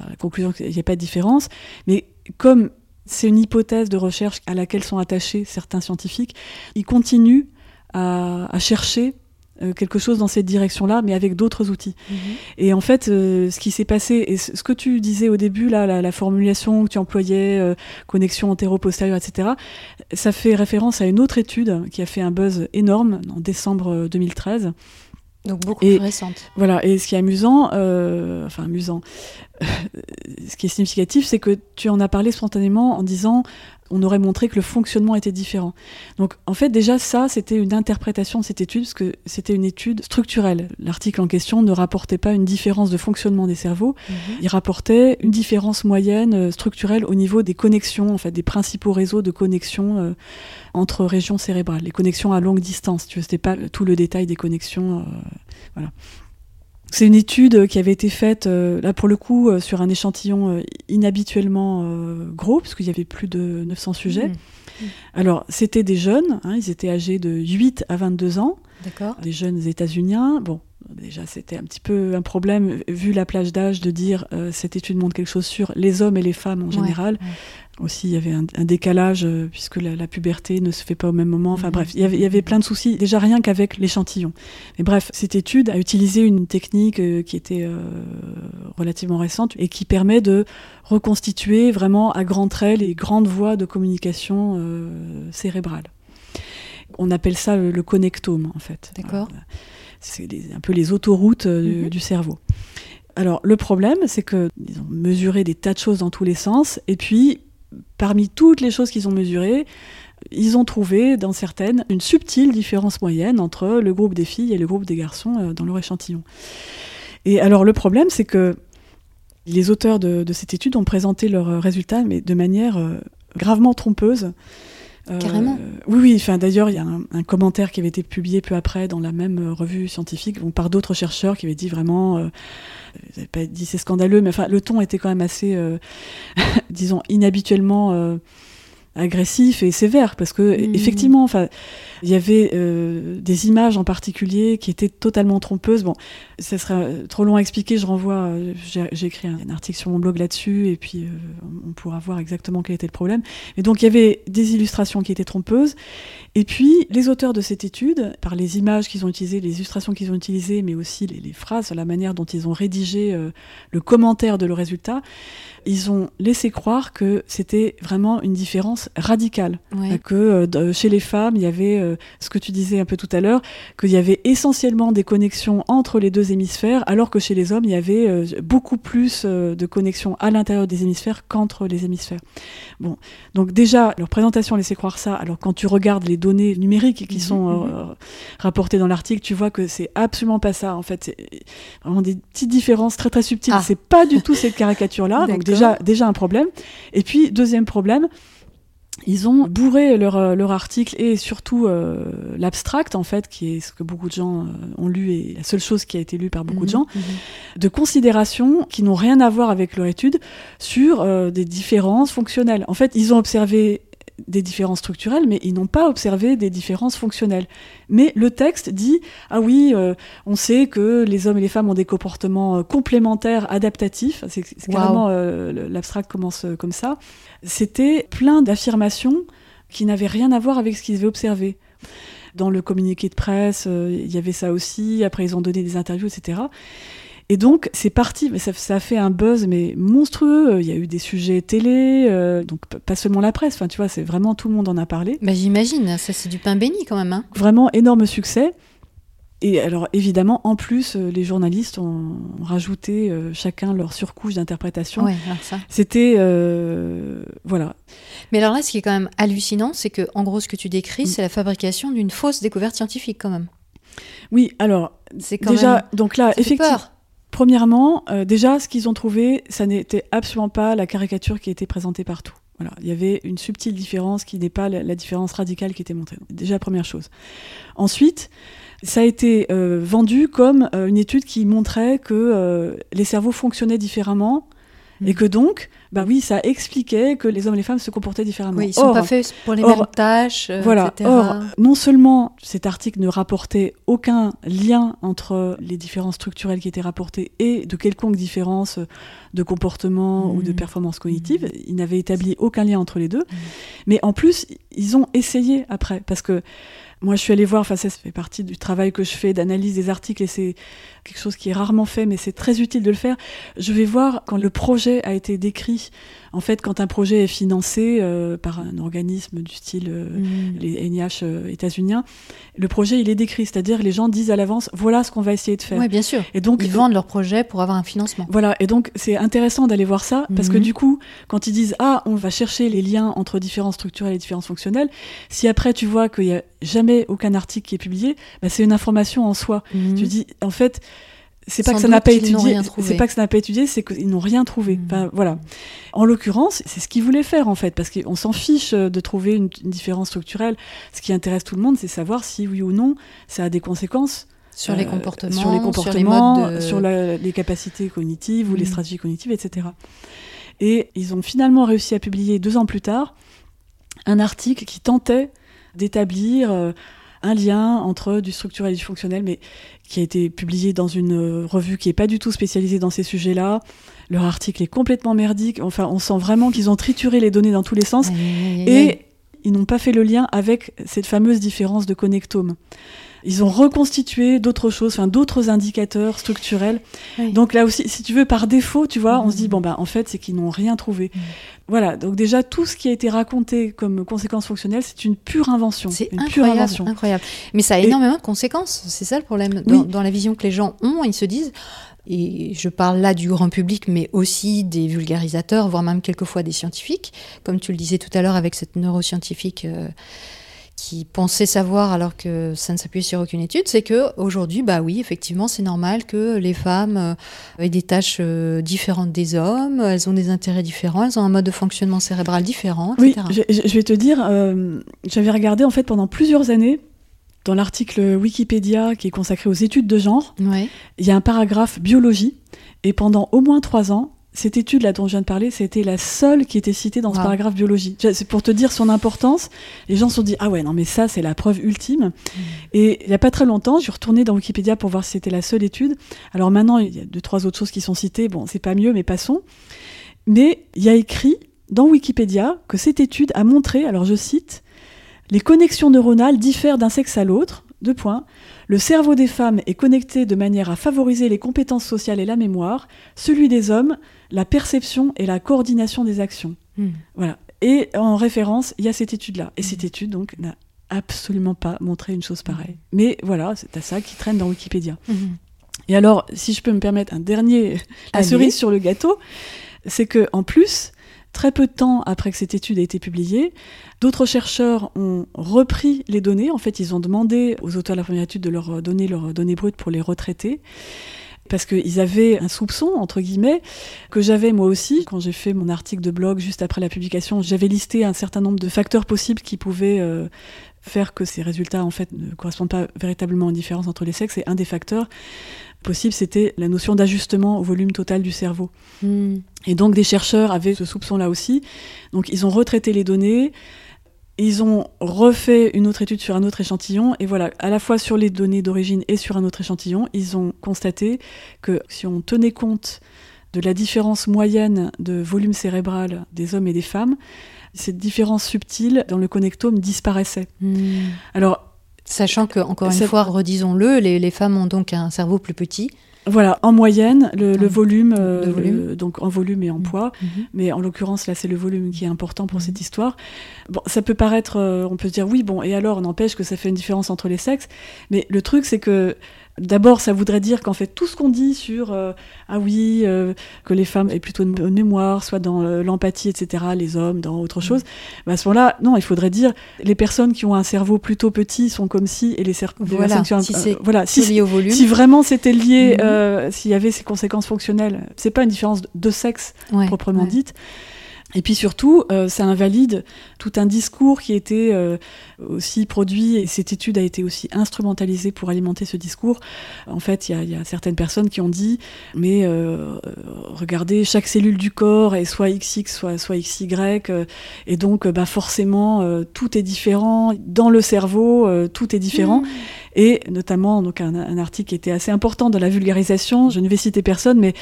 la conclusion qu'il n'y a pas de différence. Mais comme c'est une hypothèse de recherche à laquelle sont attachés certains scientifiques, ils continuent à chercher euh, quelque chose dans cette direction-là, mais avec d'autres outils. Mhm. Et en fait, euh, ce qui s'est passé, et ce que tu disais au début, là, la, formulation que tu employais, euh, connexion antéro-postérieure, etc., ça fait référence à une autre étude qui a fait un buzz énorme en décembre 2013. Donc beaucoup plus récente. Voilà, et ce qui est amusant, enfin amusant, ce qui est significatif, c'est que tu en as parlé spontanément en disant on aurait montré que le fonctionnement était différent. Donc en fait déjà ça c'était une interprétation de cette étude parce que c'était une étude structurelle. L'article en question ne rapportait pas une différence de fonctionnement des cerveaux, mhm. il rapportait une différence moyenne euh, structurelle au niveau des connexions, en fait des principaux réseaux de connexions euh, entre régions cérébrales, les connexions à longue distance. Tu vois, c'était pas tout le détail des connexions, euh, voilà. C'est une étude qui avait été faite, euh, là pour le coup, euh, sur un échantillon euh, inhabituellement gros, puisqu'il y avait plus de 900 sujets. Mmh. Mmh. Alors, c'était des jeunes, hein, ils étaient âgés de 8 à 22 ans, des jeunes états-uniens. Bon, déjà, c'était un petit peu un problème, vu la plage d'âge, de dire cette étude montre quelque chose sur les hommes et les femmes en général aussi il y avait un, décalage euh, puisque la, puberté ne se fait pas au même moment. Enfin mhm. bref, il y, avait, plein de soucis déjà rien qu'avec l'échantillon. Mais bref, cette étude a utilisé une technique euh, qui était euh, relativement récente et qui permet de reconstituer vraiment à grands traits les grandes voies de communication cérébrale. On appelle ça le, connectome en fait. D'accord. c'est un peu les autoroutes mhm. du cerveau. Alors le problème, c'est que ils ont mesuré des tas de choses dans tous les sens, et puis parmi toutes les choses qu'ils ont mesurées, ils ont trouvé dans certaines une subtile différence moyenne entre le groupe des filles et le groupe des garçons euh, dans leur échantillon. Et alors le problème, c'est que les auteurs de, cette étude ont présenté leurs résultats, mais de manière euh, gravement trompeuse. Euh, Carrément. oui, oui. Enfin, d'ailleurs, il y a un, commentaire qui avait été publié peu après dans la même revue scientifique, par d'autres chercheurs qui avaient dit vraiment n'avez pas dit c'est scandaleux, mais enfin le ton était quand même assez, euh, disons, inhabituellement euh, agressif et sévère parce que mmh. effectivement, enfin, il y avait euh, des images en particulier qui étaient totalement trompeuses. Bon, ça serait trop long à expliquer. Je renvoie, j'ai écrit un, article sur mon blog là-dessus et puis on pourra voir exactement quel était le problème. Et donc il y avait des illustrations qui étaient trompeuses et puis, les auteurs de cette étude, par les images qu'ils ont utilisées, les illustrations qu'ils ont utilisées, mais aussi les, phrases, la manière dont ils ont rédigé euh, le commentaire de le résultat, ils ont laissé croire que c'était vraiment une différence radicale. Que euh, chez les femmes, il y avait, euh, ce que tu disais un peu tout à l'heure, qu'il y avait essentiellement des connexions entre les deux hémisphères, alors que chez les hommes, il y avait beaucoup plus de connexions à l'intérieur des hémisphères qu'entre les hémisphères. Bon, donc déjà, leur présentation laissait croire ça, alors quand tu regardes les données numériques qui mhm, sont mhm. Euh, rapportées dans l'article, tu vois que c'est absolument pas ça. En fait, c'est vraiment des petites différences très très subtiles. Ah. C'est pas du tout cette caricature-là. donc déjà, déjà un problème. Et puis deuxième problème. Ils ont bourré leur, euh, leur article et surtout euh, l'abstract, en fait, qui est ce que beaucoup de gens ont lu et la seule chose qui a été lue par beaucoup de mhm, gens, de considérations qui n'ont rien à voir avec leur étude sur des différences fonctionnelles. En fait, ils ont observé des différences structurelles, mais ils n'ont pas observé des différences fonctionnelles. Mais le texte dit ah oui, euh, on sait que les hommes et les femmes ont des comportements euh, complémentaires, adaptatifs. C'est carrément euh, l'abstract commence comme ça. C'était plein d'affirmations qui n'avaient rien à voir avec ce qu'ils avaient observé. Dans le communiqué de presse, il y avait ça aussi. Après, ils ont donné des interviews, etc. Et donc, c'est parti, mais ça, ça, a fait un buzz mais monstrueux. Il y a eu des sujets télé, euh, donc pas seulement la presse. Enfin, tu vois, c'est vraiment tout le monde en a parlé. Bah, j'imagine, ça c'est du pain béni quand même. Hein. Vraiment énorme succès. Et alors évidemment, en plus, euh, les journalistes ont, rajouté euh, chacun leur surcouche d'interprétation. Ouais, C'était voilà. Mais alors là, ce qui est quand même hallucinant, c'est que en gros, ce que tu décris, mm. c'est la fabrication d'une fausse découverte scientifique quand même. Oui, alors c'est déjà donc là effectivement. Premièrement, euh, déjà, ce qu'ils ont trouvé, ça n'était absolument pas la caricature qui était présentée partout. Voilà, il y avait une subtile différence qui n'est pas la, différence radicale qui était montrée. Déjà, première chose. Ensuite, ça a été euh, vendu comme euh, une étude qui montrait que les cerveaux fonctionnaient différemment et que donc, bah oui, ça expliquait que les hommes et les femmes se comportaient différemment. Oui, ils sont pas faits pour les mêmes tâches. Euh, voilà. Or, non seulement cet article ne rapportait aucun lien entre les différences structurelles qui étaient rapportées et de quelconque différence de comportement ou de mm. performance cognitive, mm. il n'avait établi aucun lien entre les deux. Mais en plus, ils ont essayé après, parce que moi, je suis allée voir, enfin, ça fait partie du travail que je fais d'analyse des articles et c'est quelque chose qui est rarement fait, mais c'est très utile de le faire. Je vais voir quand le projet a été décrit. En fait, quand un projet est financé euh, par un organisme du style euh, Mm. les NIH euh, états-uniens, le projet il est décrit, c'est-à-dire les gens disent à l'avance voilà ce qu'on va essayer de faire. Oui, bien sûr. Et donc Ils vendent leur projet pour avoir un financement. voilà, et donc c'est intéressant d'aller voir ça, parce que Mhm. du coup, quand ils disent Ah, on va chercher les liens entre différences structurelles et différences fonctionnelles, si après tu vois qu'il n'y a jamais aucun article qui est publié, bah, c'est une information en soi. Mhm. Tu dis, en fait, c'est pas que ça n'a pas étudié, c'est pas que ça n'a pas étudié, c'est qu'ils n'ont rien trouvé. Mhm. Enfin, voilà. En l'occurrence, c'est ce qu'ils voulaient faire en fait, parce qu'on s'en fiche euh, de trouver une, une différence structurelle. Ce qui intéresse tout le monde, c'est savoir si oui ou non ça a des conséquences Sur les comportements, sur les sur comportements, les modes de... sur la- les capacités cognitives ou les Mhm. stratégies cognitives, etc. Et ils ont finalement réussi à publier deux ans plus tard un article qui tentait d'établir euh, un lien entre du structurel et du fonctionnel, mais qui a été publié dans une euh, revue qui n'est pas du tout spécialisée dans ces sujets-là. Leur article est complètement merdique. Enfin, on sent vraiment qu'ils ont trituré les données dans tous les sens. Aïe, aïe, aïe, aïe. Et ils n'ont pas fait le lien avec cette fameuse différence de connectome. Ils ont reconstitué d'autres choses, enfin d'autres indicateurs structurels. Oui. Donc là aussi, si tu veux, par défaut, tu vois, on se dit Mhm. bon bah en fait c'est qu'ils n'ont rien trouvé. Mhm. Voilà. Donc déjà tout ce qui a été raconté comme conséquence fonctionnelle, c'est une pure invention, C'est une pure incroyable, invention. incroyable. Mais ça a Et- énormément de conséquences. C'est ça le problème. Dans, Oui. dans la vision que les gens ont, ils se disent, et je parle là du grand public, mais aussi des vulgarisateurs, voire même quelquefois des scientifiques, comme tu le disais tout à l'heure avec cette neuroscientifique euh, qui pensait savoir alors que ça ne s'appuyait sur aucune étude, c'est que aujourd'hui, bah oui, effectivement, c'est normal que les femmes euh, aient des tâches euh, différentes des hommes, elles ont des intérêts différents, elles ont un mode de fonctionnement cérébral différent, Oui, etc. je, je- je vais te dire, euh, j'avais regardé en fait pendant plusieurs années dans l'article Wikipédia qui est consacré aux études de genre, Ouais. il y a un paragraphe biologie et pendant au moins trois ans. Cette étude là dont je viens de parler, c'était la seule qui était citée dans ce Wow. paragraphe biologie. C'est pour te dire son importance. Les gens se sont dit ah ouais non mais ça c'est la preuve ultime. Et il y a pas très longtemps, je suis retournée dans Wikipédia pour voir si c'était la seule étude. Alors maintenant il y a deux trois autres choses qui sont citées. Bon c'est pas mieux mais passons. Mais il y a écrit dans Wikipédia que cette étude a montré, alors je cite, les connexions neuronales diffèrent d'un sexe à l'autre. Deux points. Le cerveau des femmes est connecté de manière à favoriser les compétences sociales et la mémoire, celui des hommes, la perception et la coordination des actions. Hmm. Voilà. Et en référence, il y a cette étude-là. Et cette étude, donc, n'a absolument pas montré une chose pareille. Mais voilà, c'est à ça qui traîne dans Wikipédia. Mhm. Et alors, si je peux me permettre un dernier, la cerise sur le gâteau, c'est que en plus, très peu de temps après que cette étude a été publiée, d'autres chercheurs ont repris les données. En fait, ils ont demandé aux auteurs de la première étude de leur donner leurs données brutes pour les retraiter. Parce qu'ils avaient un soupçon, entre guillemets, que j'avais moi aussi. Quand j'ai fait mon article de blog juste après la publication, j'avais listé un certain nombre de facteurs possibles qui pouvaient euh, faire que ces résultats, en fait, ne correspondent pas véritablement à une différence entre les sexes. Et un des facteurs possibles, c'était la notion d'ajustement au volume total du cerveau. Hmm. Et donc des chercheurs avaient ce soupçon-là aussi. Donc ils ont retraité les données, ils ont refait une autre étude sur un autre échantillon, et voilà, à la fois sur les données d'origine et sur un autre échantillon, ils ont constaté que si on tenait compte de la différence moyenne de volume cérébral des hommes et des femmes, cette différence subtile dans le connectome disparaissait. Hmm. Alors Sachant que, encore une fois, redisons-le, les, les femmes ont donc un cerveau plus petit. voilà, en moyenne, le, le volume, euh, volume. le- donc en volume et en Mhm. poids, mais en l'occurrence là c'est le volume qui est important pour Mhm. cette histoire. Bon, ça peut paraître, euh, on peut se dire oui bon et alors on empêche que ça fait une différence entre les sexes, mais le truc c'est que d'abord ça voudrait dire qu'en fait tout ce qu'on dit sur euh, ah oui euh, que les femmes aient plutôt une bonne mémoire, soit dans euh, l'empathie etc, les hommes dans autre chose, bah, à ce moment-là non il faudrait dire les personnes qui ont un cerveau plutôt petit sont comme si et les, cer- les Voilà, un- si voilà si C'est lié au volume. si vraiment c'était lié, euh, s'il y avait ces conséquences fonctionnelles, c'est pas une différence de sexe Ouais, proprement ouais. dite. Et puis surtout, euh, ça invalide tout un discours qui a été euh, aussi produit, et cette étude a été aussi instrumentalisée pour alimenter ce discours. En fait, il y y a certaines personnes qui ont dit, mais euh, euh, regardez, chaque cellule du corps est soit XX, soit, soit XY, euh, et donc bah, forcément, euh, tout est différent. Dans le cerveau, euh, tout est différent. Mmh. Et notamment donc un, un article qui était assez important dans la vulgarisation, je ne vais citer personne, mais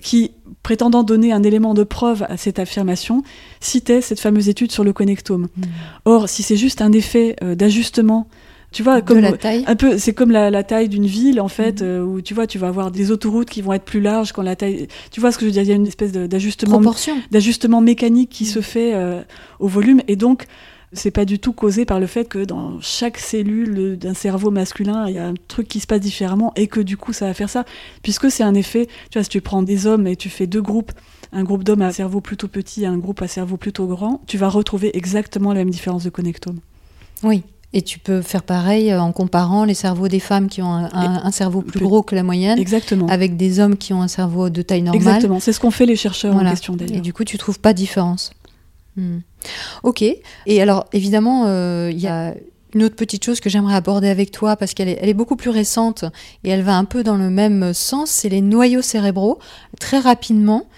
qui, prétendant donner un élément de preuve à cette affirmation, citait cette fameuse étude sur le connectome. Mm. Or, si c'est juste un effet euh, d'ajustement Tu vois, de comme la taille. un peu, c'est comme la, la taille d'une ville en fait, Mhm. euh, où tu vois, tu vas avoir des autoroutes qui vont être plus larges quand la taille. Tu vois ce que je veux dire Il y a une espèce d'ajustement, d'ajustement mécanique qui Mhm. se fait euh, au volume, et donc c'est pas du tout causé par le fait que dans chaque cellule d'un cerveau masculin, il y a un truc qui se passe différemment, et que du coup ça va faire ça, puisque c'est un effet. Tu vois, si tu prends des hommes et tu fais deux groupes. Un groupe d'hommes à cerveau plutôt petit et un groupe à cerveau plutôt grand, tu vas retrouver exactement la même différence de connectome. Oui. Et tu peux faire pareil euh, en comparant les cerveaux des femmes qui ont un, un- un cerveau plus gros que la moyenne Exactement. avec des hommes qui ont un cerveau de taille normale. Exactement. C'est ce qu'ont fait les chercheurs Voilà. en question d'ailleurs. Et du coup, tu trouves pas de différence. Hmm. Ok. Et alors, évidemment, euh, il y a une autre petite chose que j'aimerais aborder avec toi parce qu'elle est, beaucoup plus récente et elle va un peu dans le même sens. C'est les noyaux cérébraux. Très rapidement,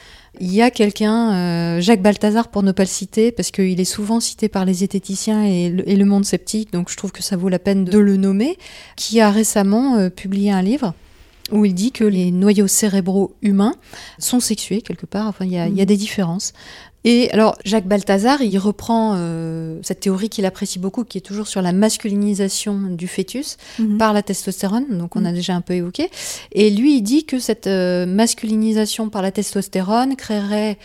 il y a quelqu'un, euh, Jacques Balthazar pour ne pas le citer, parce qu'il est souvent cité par les zététiciens et le, et le monde sceptique, donc je trouve que ça vaut la peine de le nommer, qui a récemment euh, publié un livre où il dit que les noyaux cérébraux humains sont sexués quelque part, enfin il y a, y a des différences. Et alors Jacques Balthazar, il reprend euh, cette théorie qu'il apprécie beaucoup, qui est toujours sur la masculinisation du fœtus Mhm. par la testostérone, donc on Mm. a déjà un peu évoqué. Et lui, il dit que cette euh, masculinisation par la testostérone créerait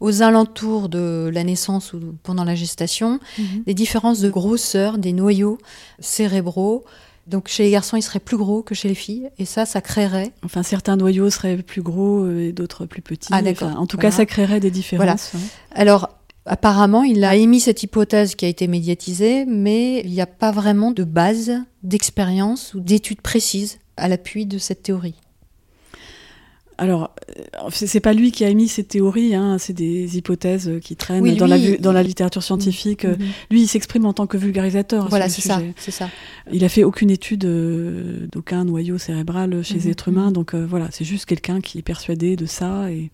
aux alentours de la naissance ou pendant la gestation Mhm. des différences de grosseur des noyaux cérébraux. Donc chez les garçons, ils seraient plus gros que chez les filles, et ça, ça créerait Enfin, certains noyaux seraient plus gros euh, et d'autres plus petits. Ah, d'accord. Enfin, en tout Voilà. cas, ça créerait des différences. hein. Alors, apparemment, il a émis cette hypothèse qui a été médiatisée, mais il n'y a pas vraiment de base d'expérience ou d'études précises à l'appui de cette théorie. Alors, euh, c'est pas lui qui a émis ces théories, hein, c'est des hypothèses euh, qui traînent Oui, dans, la, lui, vu- dans la il- littérature scientifique. Euh, Mhm. Lui, il s'exprime en tant que vulgarisateur. Voilà, c'est ça. Il a fait aucune étude euh, d'aucun noyau cérébral chez Mhm. les êtres humains, donc euh, voilà, c'est juste quelqu'un qui est persuadé de ça. Et,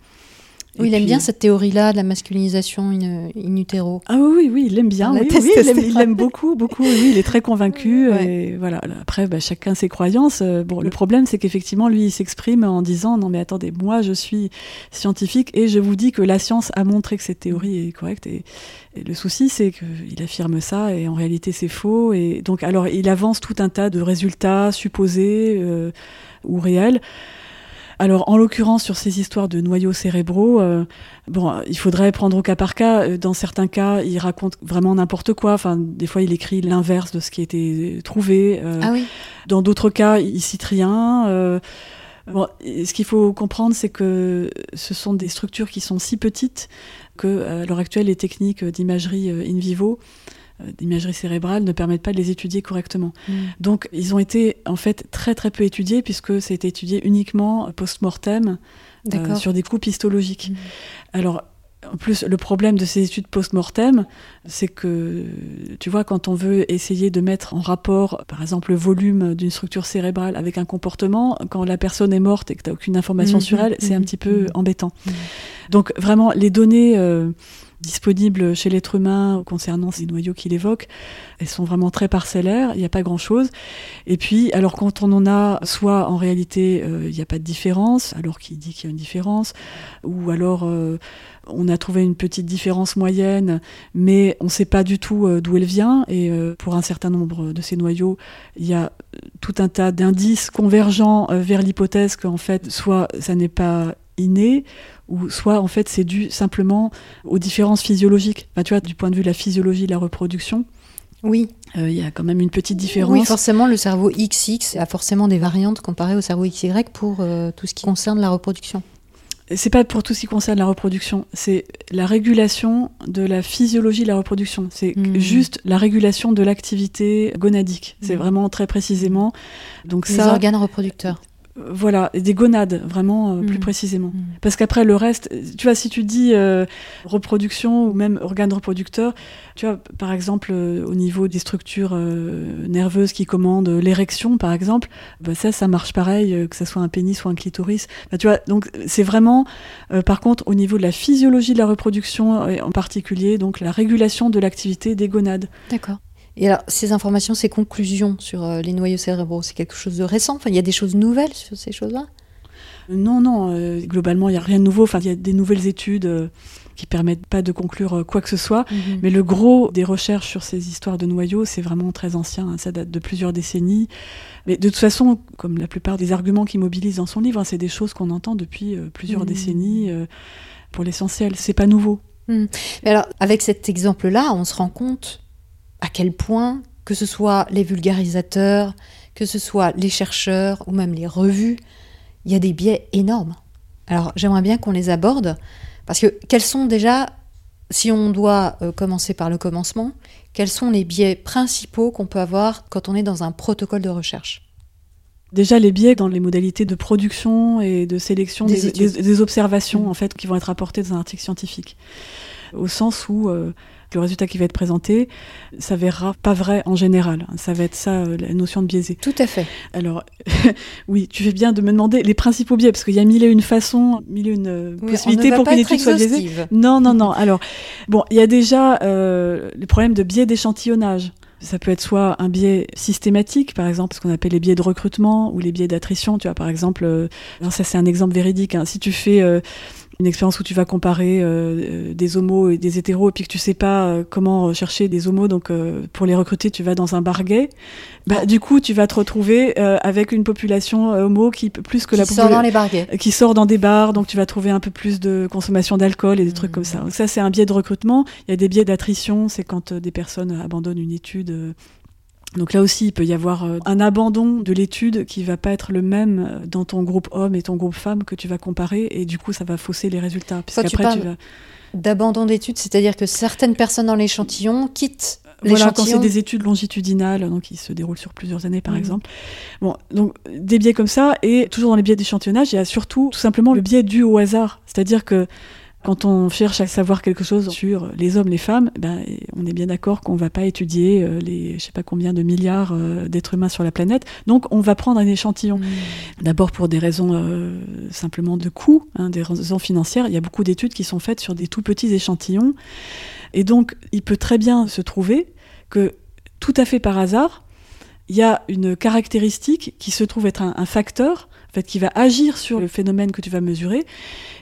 Oui, il aime puis, bien cette théorie-là de la masculinisation in, in utero. Ah oui, oui, oui, il l'aime bien. La Oui, oui, il l'aime- beaucoup, beaucoup. Oui, il est très convaincu. Ouais. Et voilà. Après, bah, chacun ses croyances. Euh, Bon, le problème, c'est qu'effectivement, lui, il s'exprime en disant non, mais attendez, moi, je suis scientifique et je vous dis que la science a montré que cette théorie est correcte. Et, et le souci, c'est qu'il affirme ça et en réalité, c'est faux. Et donc, alors, il avance tout un tas de résultats supposés euh, ou réels. Alors, en l'occurrence, sur ces histoires de noyaux cérébraux, euh, bon, euh, il faudrait prendre au cas par cas. Euh, Dans certains cas, il raconte vraiment n'importe quoi. Enfin, des fois, il écrit l'inverse de ce qui a été trouvé. Euh, Ah oui Dans d'autres cas, il cite rien. Euh, bon, ce qu'il faut comprendre, c'est que ce sont des structures qui sont si petites que, à l'heure actuelle, les techniques d'imagerie euh, in vivo, euh, d'imagerie cérébrale, ne permettent pas de les étudier correctement. Mm. Donc, ils ont été en fait très très peu étudiés puisque ça a été étudié uniquement post-mortem euh, sur des coupes histologiques. Mhm. Alors, en plus, le problème de ces études post-mortem, c'est que, tu vois, quand on veut essayer de mettre en rapport, par exemple, le volume d'une structure cérébrale avec un comportement, quand la personne est morte et que tu n'as aucune information Mhm, sur elle, c'est un mhm, petit peu mhm. embêtant. Donc, vraiment, les données euh, disponibles chez l'être humain concernant ces noyaux qu'il évoque, elles sont vraiment très parcellaires, il n'y a pas grand-chose. Et puis, alors quand on en a, soit en réalité, euh, il n'y a pas de différence, alors qu'il dit qu'il y a une différence, ou alors euh, on a trouvé une petite différence moyenne, mais on ne sait pas du tout euh, d'où elle vient, et pour un certain nombre de ces noyaux, il y a tout un tas d'indices convergents vers l'hypothèse qu'en fait, soit ça n'est pas inné, ou soit en fait c'est dû simplement aux différences physiologiques. Enfin, tu vois, du point de vue de la physiologie de la reproduction, Oui. euh, il y a quand même une petite différence. Oui, forcément, le cerveau XX a forcément des variantes comparées au cerveau XY pour euh, tout ce qui concerne la reproduction. C'est pas pour tout ce qui concerne la reproduction, c'est la régulation de la physiologie de la reproduction. C'est Mhm. juste la régulation de l'activité gonadique. C'est Mhm. vraiment très précisément. Donc Les ça, organes reproducteurs. Voilà, des gonades, vraiment euh, plus Mhm. précisément. Mhm. Parce qu'après le reste, tu vois, si tu dis euh, reproduction ou même organe reproducteur, tu vois, par exemple, euh, au niveau des structures nerveuses qui commandent l'érection, par exemple, bah, ça, ça marche pareil, que ce soit un pénis ou un clitoris. Bah, tu vois, donc c'est vraiment, par contre, au niveau de la physiologie de la reproduction, et en particulier, donc la régulation de l'activité des gonades. D'accord. Et alors, ces informations, ces conclusions sur euh, les noyaux cérébraux, c'est quelque chose de récent? Enfin, il y a des choses nouvelles sur ces choses-là? Non, non, euh, globalement, il n'y a rien de nouveau. Enfin, il y a des nouvelles études. euh, qui permettent pas de conclure euh, quoi que ce soit. Mhm. Mais le gros des recherches sur ces histoires de noyaux, c'est vraiment très ancien, hein, ça date de plusieurs décennies. Mais de toute façon, comme la plupart des arguments qu'il mobilise dans son livre, hein, c'est des choses qu'on entend depuis euh, plusieurs Mhm. décennies. pour l'essentiel, c'est pas nouveau. Mais alors, avec cet exemple-là, on se rend compte à quel point, que ce soit les vulgarisateurs, que ce soit les chercheurs ou même les revues, il y a des biais énormes. Alors, j'aimerais bien qu'on les aborde, parce que quels sont déjà, si on doit euh, commencer par le commencement, quels sont les biais principaux qu'on peut avoir quand on est dans un protocole de recherche? Déjà, les biais dans les modalités de production et de sélection Des des, études. des- des observations Mhm. en fait qui vont être apportées dans un article scientifique, au sens où euh, le résultat qui va être présenté s'avérera pas vrai en général. Ça va être ça euh, la notion de biaisé. Tout à fait. Alors, oui, tu fais bien de me demander les principaux biais parce qu'il y a mille et une façons, mille et une euh, Oui, possibilités pour qu'une étude soit biaisée. Non, non, non. Alors, bon, il y a déjà euh, le problème de biais d'échantillonnage. Ça peut être soit un biais systématique, par exemple, ce qu'on appelle les biais de recrutement ou les biais d'attrition. Tu vois, par exemple, euh, alors ça c'est un exemple véridique. hein. Si tu fais euh, une expérience où tu vas comparer euh, euh, des homos et des hétéros et puis que tu sais pas euh, comment chercher des homos, donc euh, pour les recruter, tu vas dans un bar gay. Bah, du coup, tu vas te retrouver euh, avec une population euh, homo qui plus que la Qui sort popula- dans les qui sort dans des bars, donc tu vas trouver un peu plus de consommation d'alcool et des trucs Mhm. comme ça. Donc ça, c'est un biais de recrutement. Il y a des biais d'attrition, c'est quand euh, des personnes abandonnent une étude. Euh. Donc là aussi, il peut y avoir euh, un abandon de l'étude qui va pas être le même euh, dans ton groupe homme et ton groupe femme que tu vas comparer, et du coup, ça va fausser les résultats. Quand tu Puisqu'après, parles tu vas... D'abandon d'études, c'est-à-dire que certaines personnes dans l'échantillon quittent Voilà, quand c'est des études longitudinales, donc qui se déroulent sur plusieurs années, par Mhm. exemple. Bon, donc des biais comme ça, et toujours dans les biais d'échantillonnage, il y a surtout tout simplement le biais dû au hasard. C'est-à-dire que quand on cherche à savoir quelque chose sur les hommes, les femmes, ben, on est bien d'accord qu'on va pas étudier euh, les, je sais pas combien de milliards euh, d'êtres humains sur la planète. Donc, on va prendre un échantillon. Mm. D'abord pour des raisons euh, simplement de coût, hein, des raisons financières. Il y a beaucoup d'études qui sont faites sur des tout petits échantillons. Et donc, il peut très bien se trouver que, tout à fait par hasard, il y a une caractéristique qui se trouve être un, un facteur en fait, qui va agir sur le phénomène que tu vas mesurer,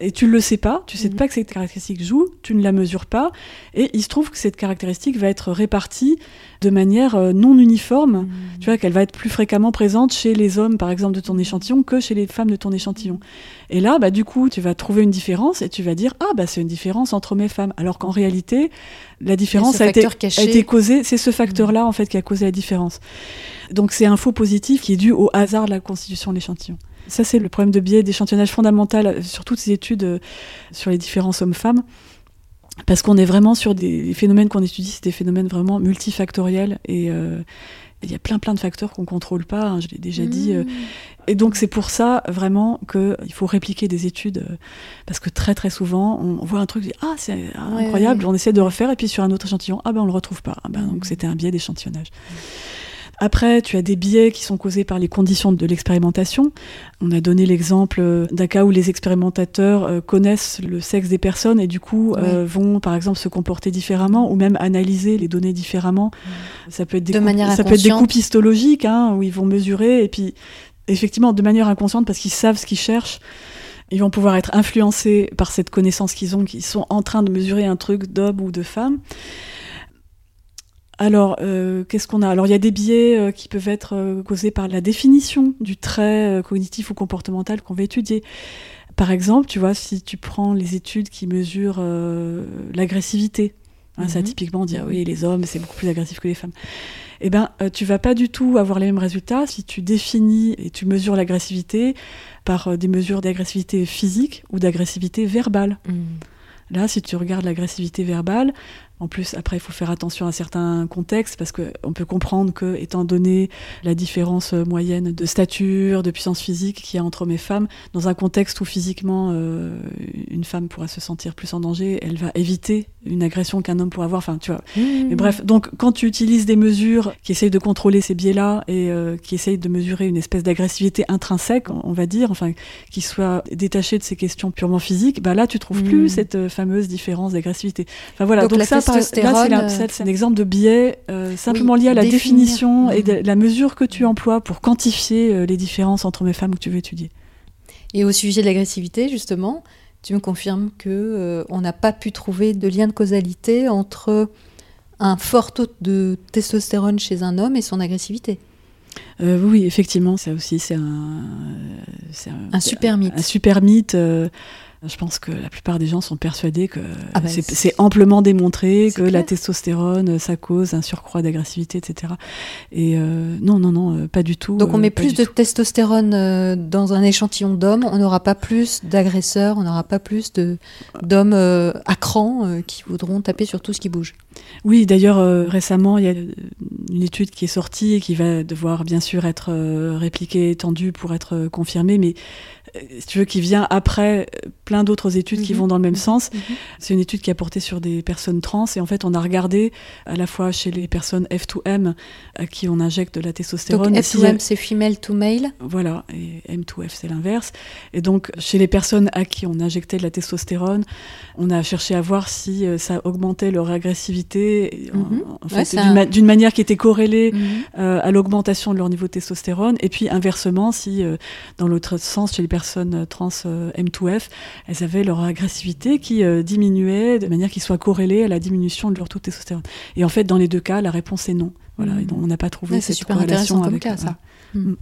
et tu ne le sais pas, tu sais Mhm. pas que cette caractéristique joue, tu ne la mesures pas, et il se trouve que cette caractéristique va être répartie de manière euh, non uniforme, Mm. tu vois qu'elle va être plus fréquemment présente chez les hommes, par exemple, de ton échantillon, que chez les femmes de ton échantillon. Et là, bah, du coup, tu vas trouver une différence et tu vas dire ah bah c'est une différence entre mes femmes, alors qu'en réalité, la différence ce a été, a été causée, c'est ce facteur-là en fait qui a causé la différence. Donc c'est un faux positif qui est dû au hasard de la constitution de l'échantillon. Ça c'est le problème de biais d'échantillonnage fondamental euh, sur toutes ces études euh, sur les différences hommes-femmes. Parce qu'on est vraiment sur des phénomènes qu'on étudie, c'est des phénomènes vraiment multifactoriels et euh, il y a plein plein de facteurs qu'on contrôle pas. hein, je l'ai déjà dit. euh, Mm. et donc c'est pour ça vraiment qu'il faut répliquer des études euh, parce que très très souvent on voit un truc, dit, ah c'est Ouais, incroyable, ouais. on essaie de refaire et puis sur un autre échantillon, ah ben on le retrouve pas. Ah ben. Donc c'était un biais d'échantillonnage. Après, tu as des biais qui sont causés par les conditions de l'expérimentation. On a donné l'exemple euh, d'un cas où les expérimentateurs euh, connaissent le sexe des personnes et du coup euh, vont, par exemple, se comporter différemment ou même analyser les données différemment. Ça peut être des De coupes- manière ça peut être des inconsciente. coupes histologiques hein, où ils vont mesurer et puis effectivement de manière inconsciente parce qu'ils savent ce qu'ils cherchent. Ils vont pouvoir être influencés par cette connaissance qu'ils ont, qu'ils sont en train de mesurer un truc d'homme ou de femme. Alors, euh, qu'est-ce qu'on a? Alors, il y a des biais euh, qui peuvent être euh, causés par la définition du trait cognitif ou comportemental qu'on va étudier. Par exemple, tu vois, si tu prends les études qui mesurent l'agressivité, hein, ça Mhm. typiquement dit ah oui les hommes c'est beaucoup plus agressif que les femmes. Eh ben, tu vas pas du tout avoir les mêmes résultats si tu définis et tu mesures l'agressivité par des mesures d'agressivité physique ou d'agressivité verbale. Mm. Là, si tu regardes l'agressivité verbale, en plus, après, il faut faire attention à certains contextes parce qu'on peut comprendre que, étant donné la différence euh, moyenne de stature, de puissance physique qu'il y a entre hommes et femmes, dans un contexte où physiquement euh, une femme pourra se sentir plus en danger, elle va éviter une agression qu'un homme pourrait avoir. Enfin, tu vois. Mais bref, donc quand tu utilises des mesures qui essayent de contrôler ces biais-là et euh, qui essayent de mesurer une espèce d'agressivité intrinsèque, on va dire, enfin, qui soit détachée de ces questions purement physiques, bah là, tu trouves plus cette fameuse différence d'agressivité. Enfin voilà, Donc donc, la ça, là, c'est euh, c'est un exemple de biais euh, simplement Oui, lié à la définir. définition et de la mesure que tu emploies pour quantifier euh, les différences entre hommes et femmes que tu veux étudier. Et au sujet de l'agressivité, justement, tu me confirmes que euh, on n'a pas pu trouver de lien de causalité entre un fort taux de testostérone chez un homme et son agressivité. Euh, oui, effectivement, ça aussi, c'est un, super mythe. Un super mythe. euh, je pense que la plupart des gens sont persuadés que Ah bah, c'est, amplement démontré que la testostérone, ça cause un surcroît d'agressivité, etc. Et euh, non, non, non, euh, pas du tout. Donc on euh, met plus de tout. testostérone dans un échantillon d'hommes, on n'aura pas plus d'agresseurs, on n'aura pas plus d'hommes à cran qui voudront taper sur tout ce qui bouge. Oui, d'ailleurs, récemment, il y a une étude qui est sortie et qui va devoir bien sûr être répliquée, étendue pour être confirmée, mais si tu veux, qui vient après euh, plein d'autres études qui Mhm. vont dans le même sens. C'est une étude qui a porté sur des personnes trans et en fait, on a regardé à la fois chez les personnes F2M à qui on injecte de la Donc testostérone. a- F2M c'est female to male. Voilà, et M2F c'est l'inverse. Et donc, chez les personnes à qui on injectait de la testostérone, on a cherché à voir si euh, ça augmentait leur agressivité, en- Mhm. en, Ouais, fait, d'une un- ma- d'une manière qui était corrélée Mhm. euh, à l'augmentation de leur niveau de testostérone, et puis inversement, si euh, dans l'autre sens, chez les personnes euh, trans euh, M2F, elles avaient leur agressivité qui euh, diminuait de manière qui soit corrélée à la diminution de leur taux de testostérone. Et en fait, dans les deux cas, la réponse est non. Voilà, donc, on n'a pas trouvé Ouais, cette super corrélation intéressant comme avec, cas, ça. voilà. Mm.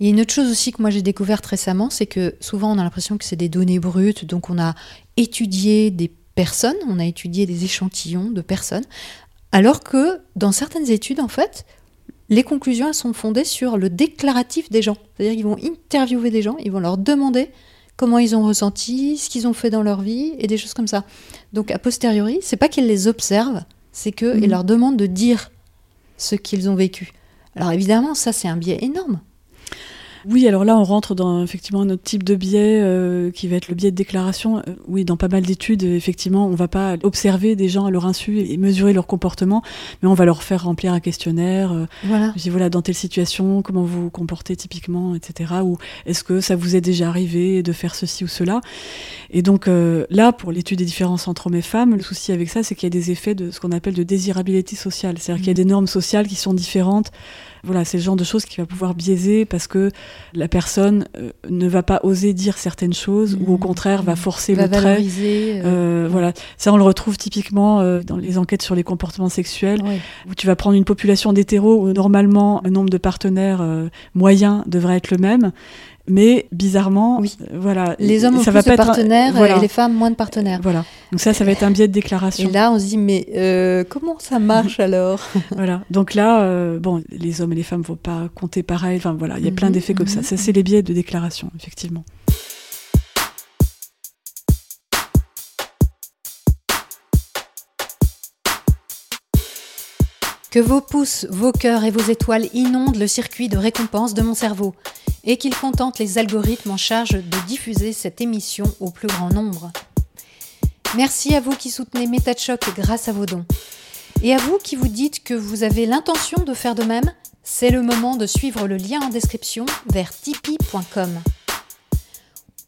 Il y a une autre chose aussi que moi j'ai découverte récemment, c'est que souvent on a l'impression que c'est des données brutes, donc on a étudié des personnes, on a étudié des échantillons de personnes, alors que dans certaines études, en fait, les conclusions elles sont fondées sur le déclaratif des gens. C'est-à-dire qu'ils vont interviewer des gens, ils vont leur demander comment ils ont ressenti, ce qu'ils ont fait dans leur vie et des choses comme ça. Donc a posteriori, c'est pas qu'ils les observent, c'est qu'ils Mhm. leur demandent de dire ce qu'ils ont vécu. Alors évidemment, ça c'est un biais énorme. Oui, alors là, on rentre dans effectivement un autre type de biais euh, qui va être le biais de déclaration. Euh, oui, dans pas mal d'études, effectivement, on va pas observer des gens à leur insu et mesurer leur comportement, mais on va leur faire remplir un questionnaire. euh, Voilà. je dis voilà, dans telle situation, comment vous vous comportez typiquement, etc. Ou est-ce que ça vous est déjà arrivé de faire ceci ou cela? Et donc euh, là, pour l'étude des différences entre hommes et femmes, le souci avec ça, c'est qu'il y a des effets de ce qu'on appelle de désirabilité sociale. C'est-à-dire qu'il y a des normes sociales qui sont différentes. Voilà, c'est le genre de choses qui va pouvoir biaiser parce que la personne euh, ne va pas oser dire certaines choses ou au Mhm. contraire va forcer va le trait. euh, Euh, voilà, ça on le retrouve typiquement dans les enquêtes sur les comportements sexuels où tu vas prendre une population d'hétéros où normalement le nombre de partenaires moyens devrait être le même, mais bizarrement, Oui. euh, voilà, Les hommes ont ça plus va de pas être un- partenaires voilà, et les femmes moins de partenaires. voilà. Donc ça, ça va être un biais de Et déclaration. là, on se dit, mais euh, comment ça marche alors? Voilà. Donc là, euh, bon, les hommes et les femmes vont pas compter pareil. Enfin voilà, il y a plein Mhm, d'effets comme ça. mhm, Ça, c'est les biais de déclaration, effectivement. Que vos pouces, vos cœurs et vos étoiles inondent le circuit de récompense de mon cerveau et qu'ils contentent les algorithmes en charge de diffuser cette émission au plus grand nombre. Merci à vous qui soutenez MetaChoc grâce à vos dons. Et à vous qui vous dites que vous avez l'intention de faire de même, c'est le moment de suivre le lien en description vers tipeee.com.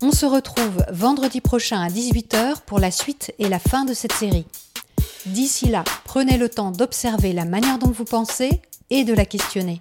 On se retrouve vendredi prochain à 18h pour la suite et la fin de cette série. D'ici là, prenez le temps d'observer la manière dont vous pensez et de la questionner.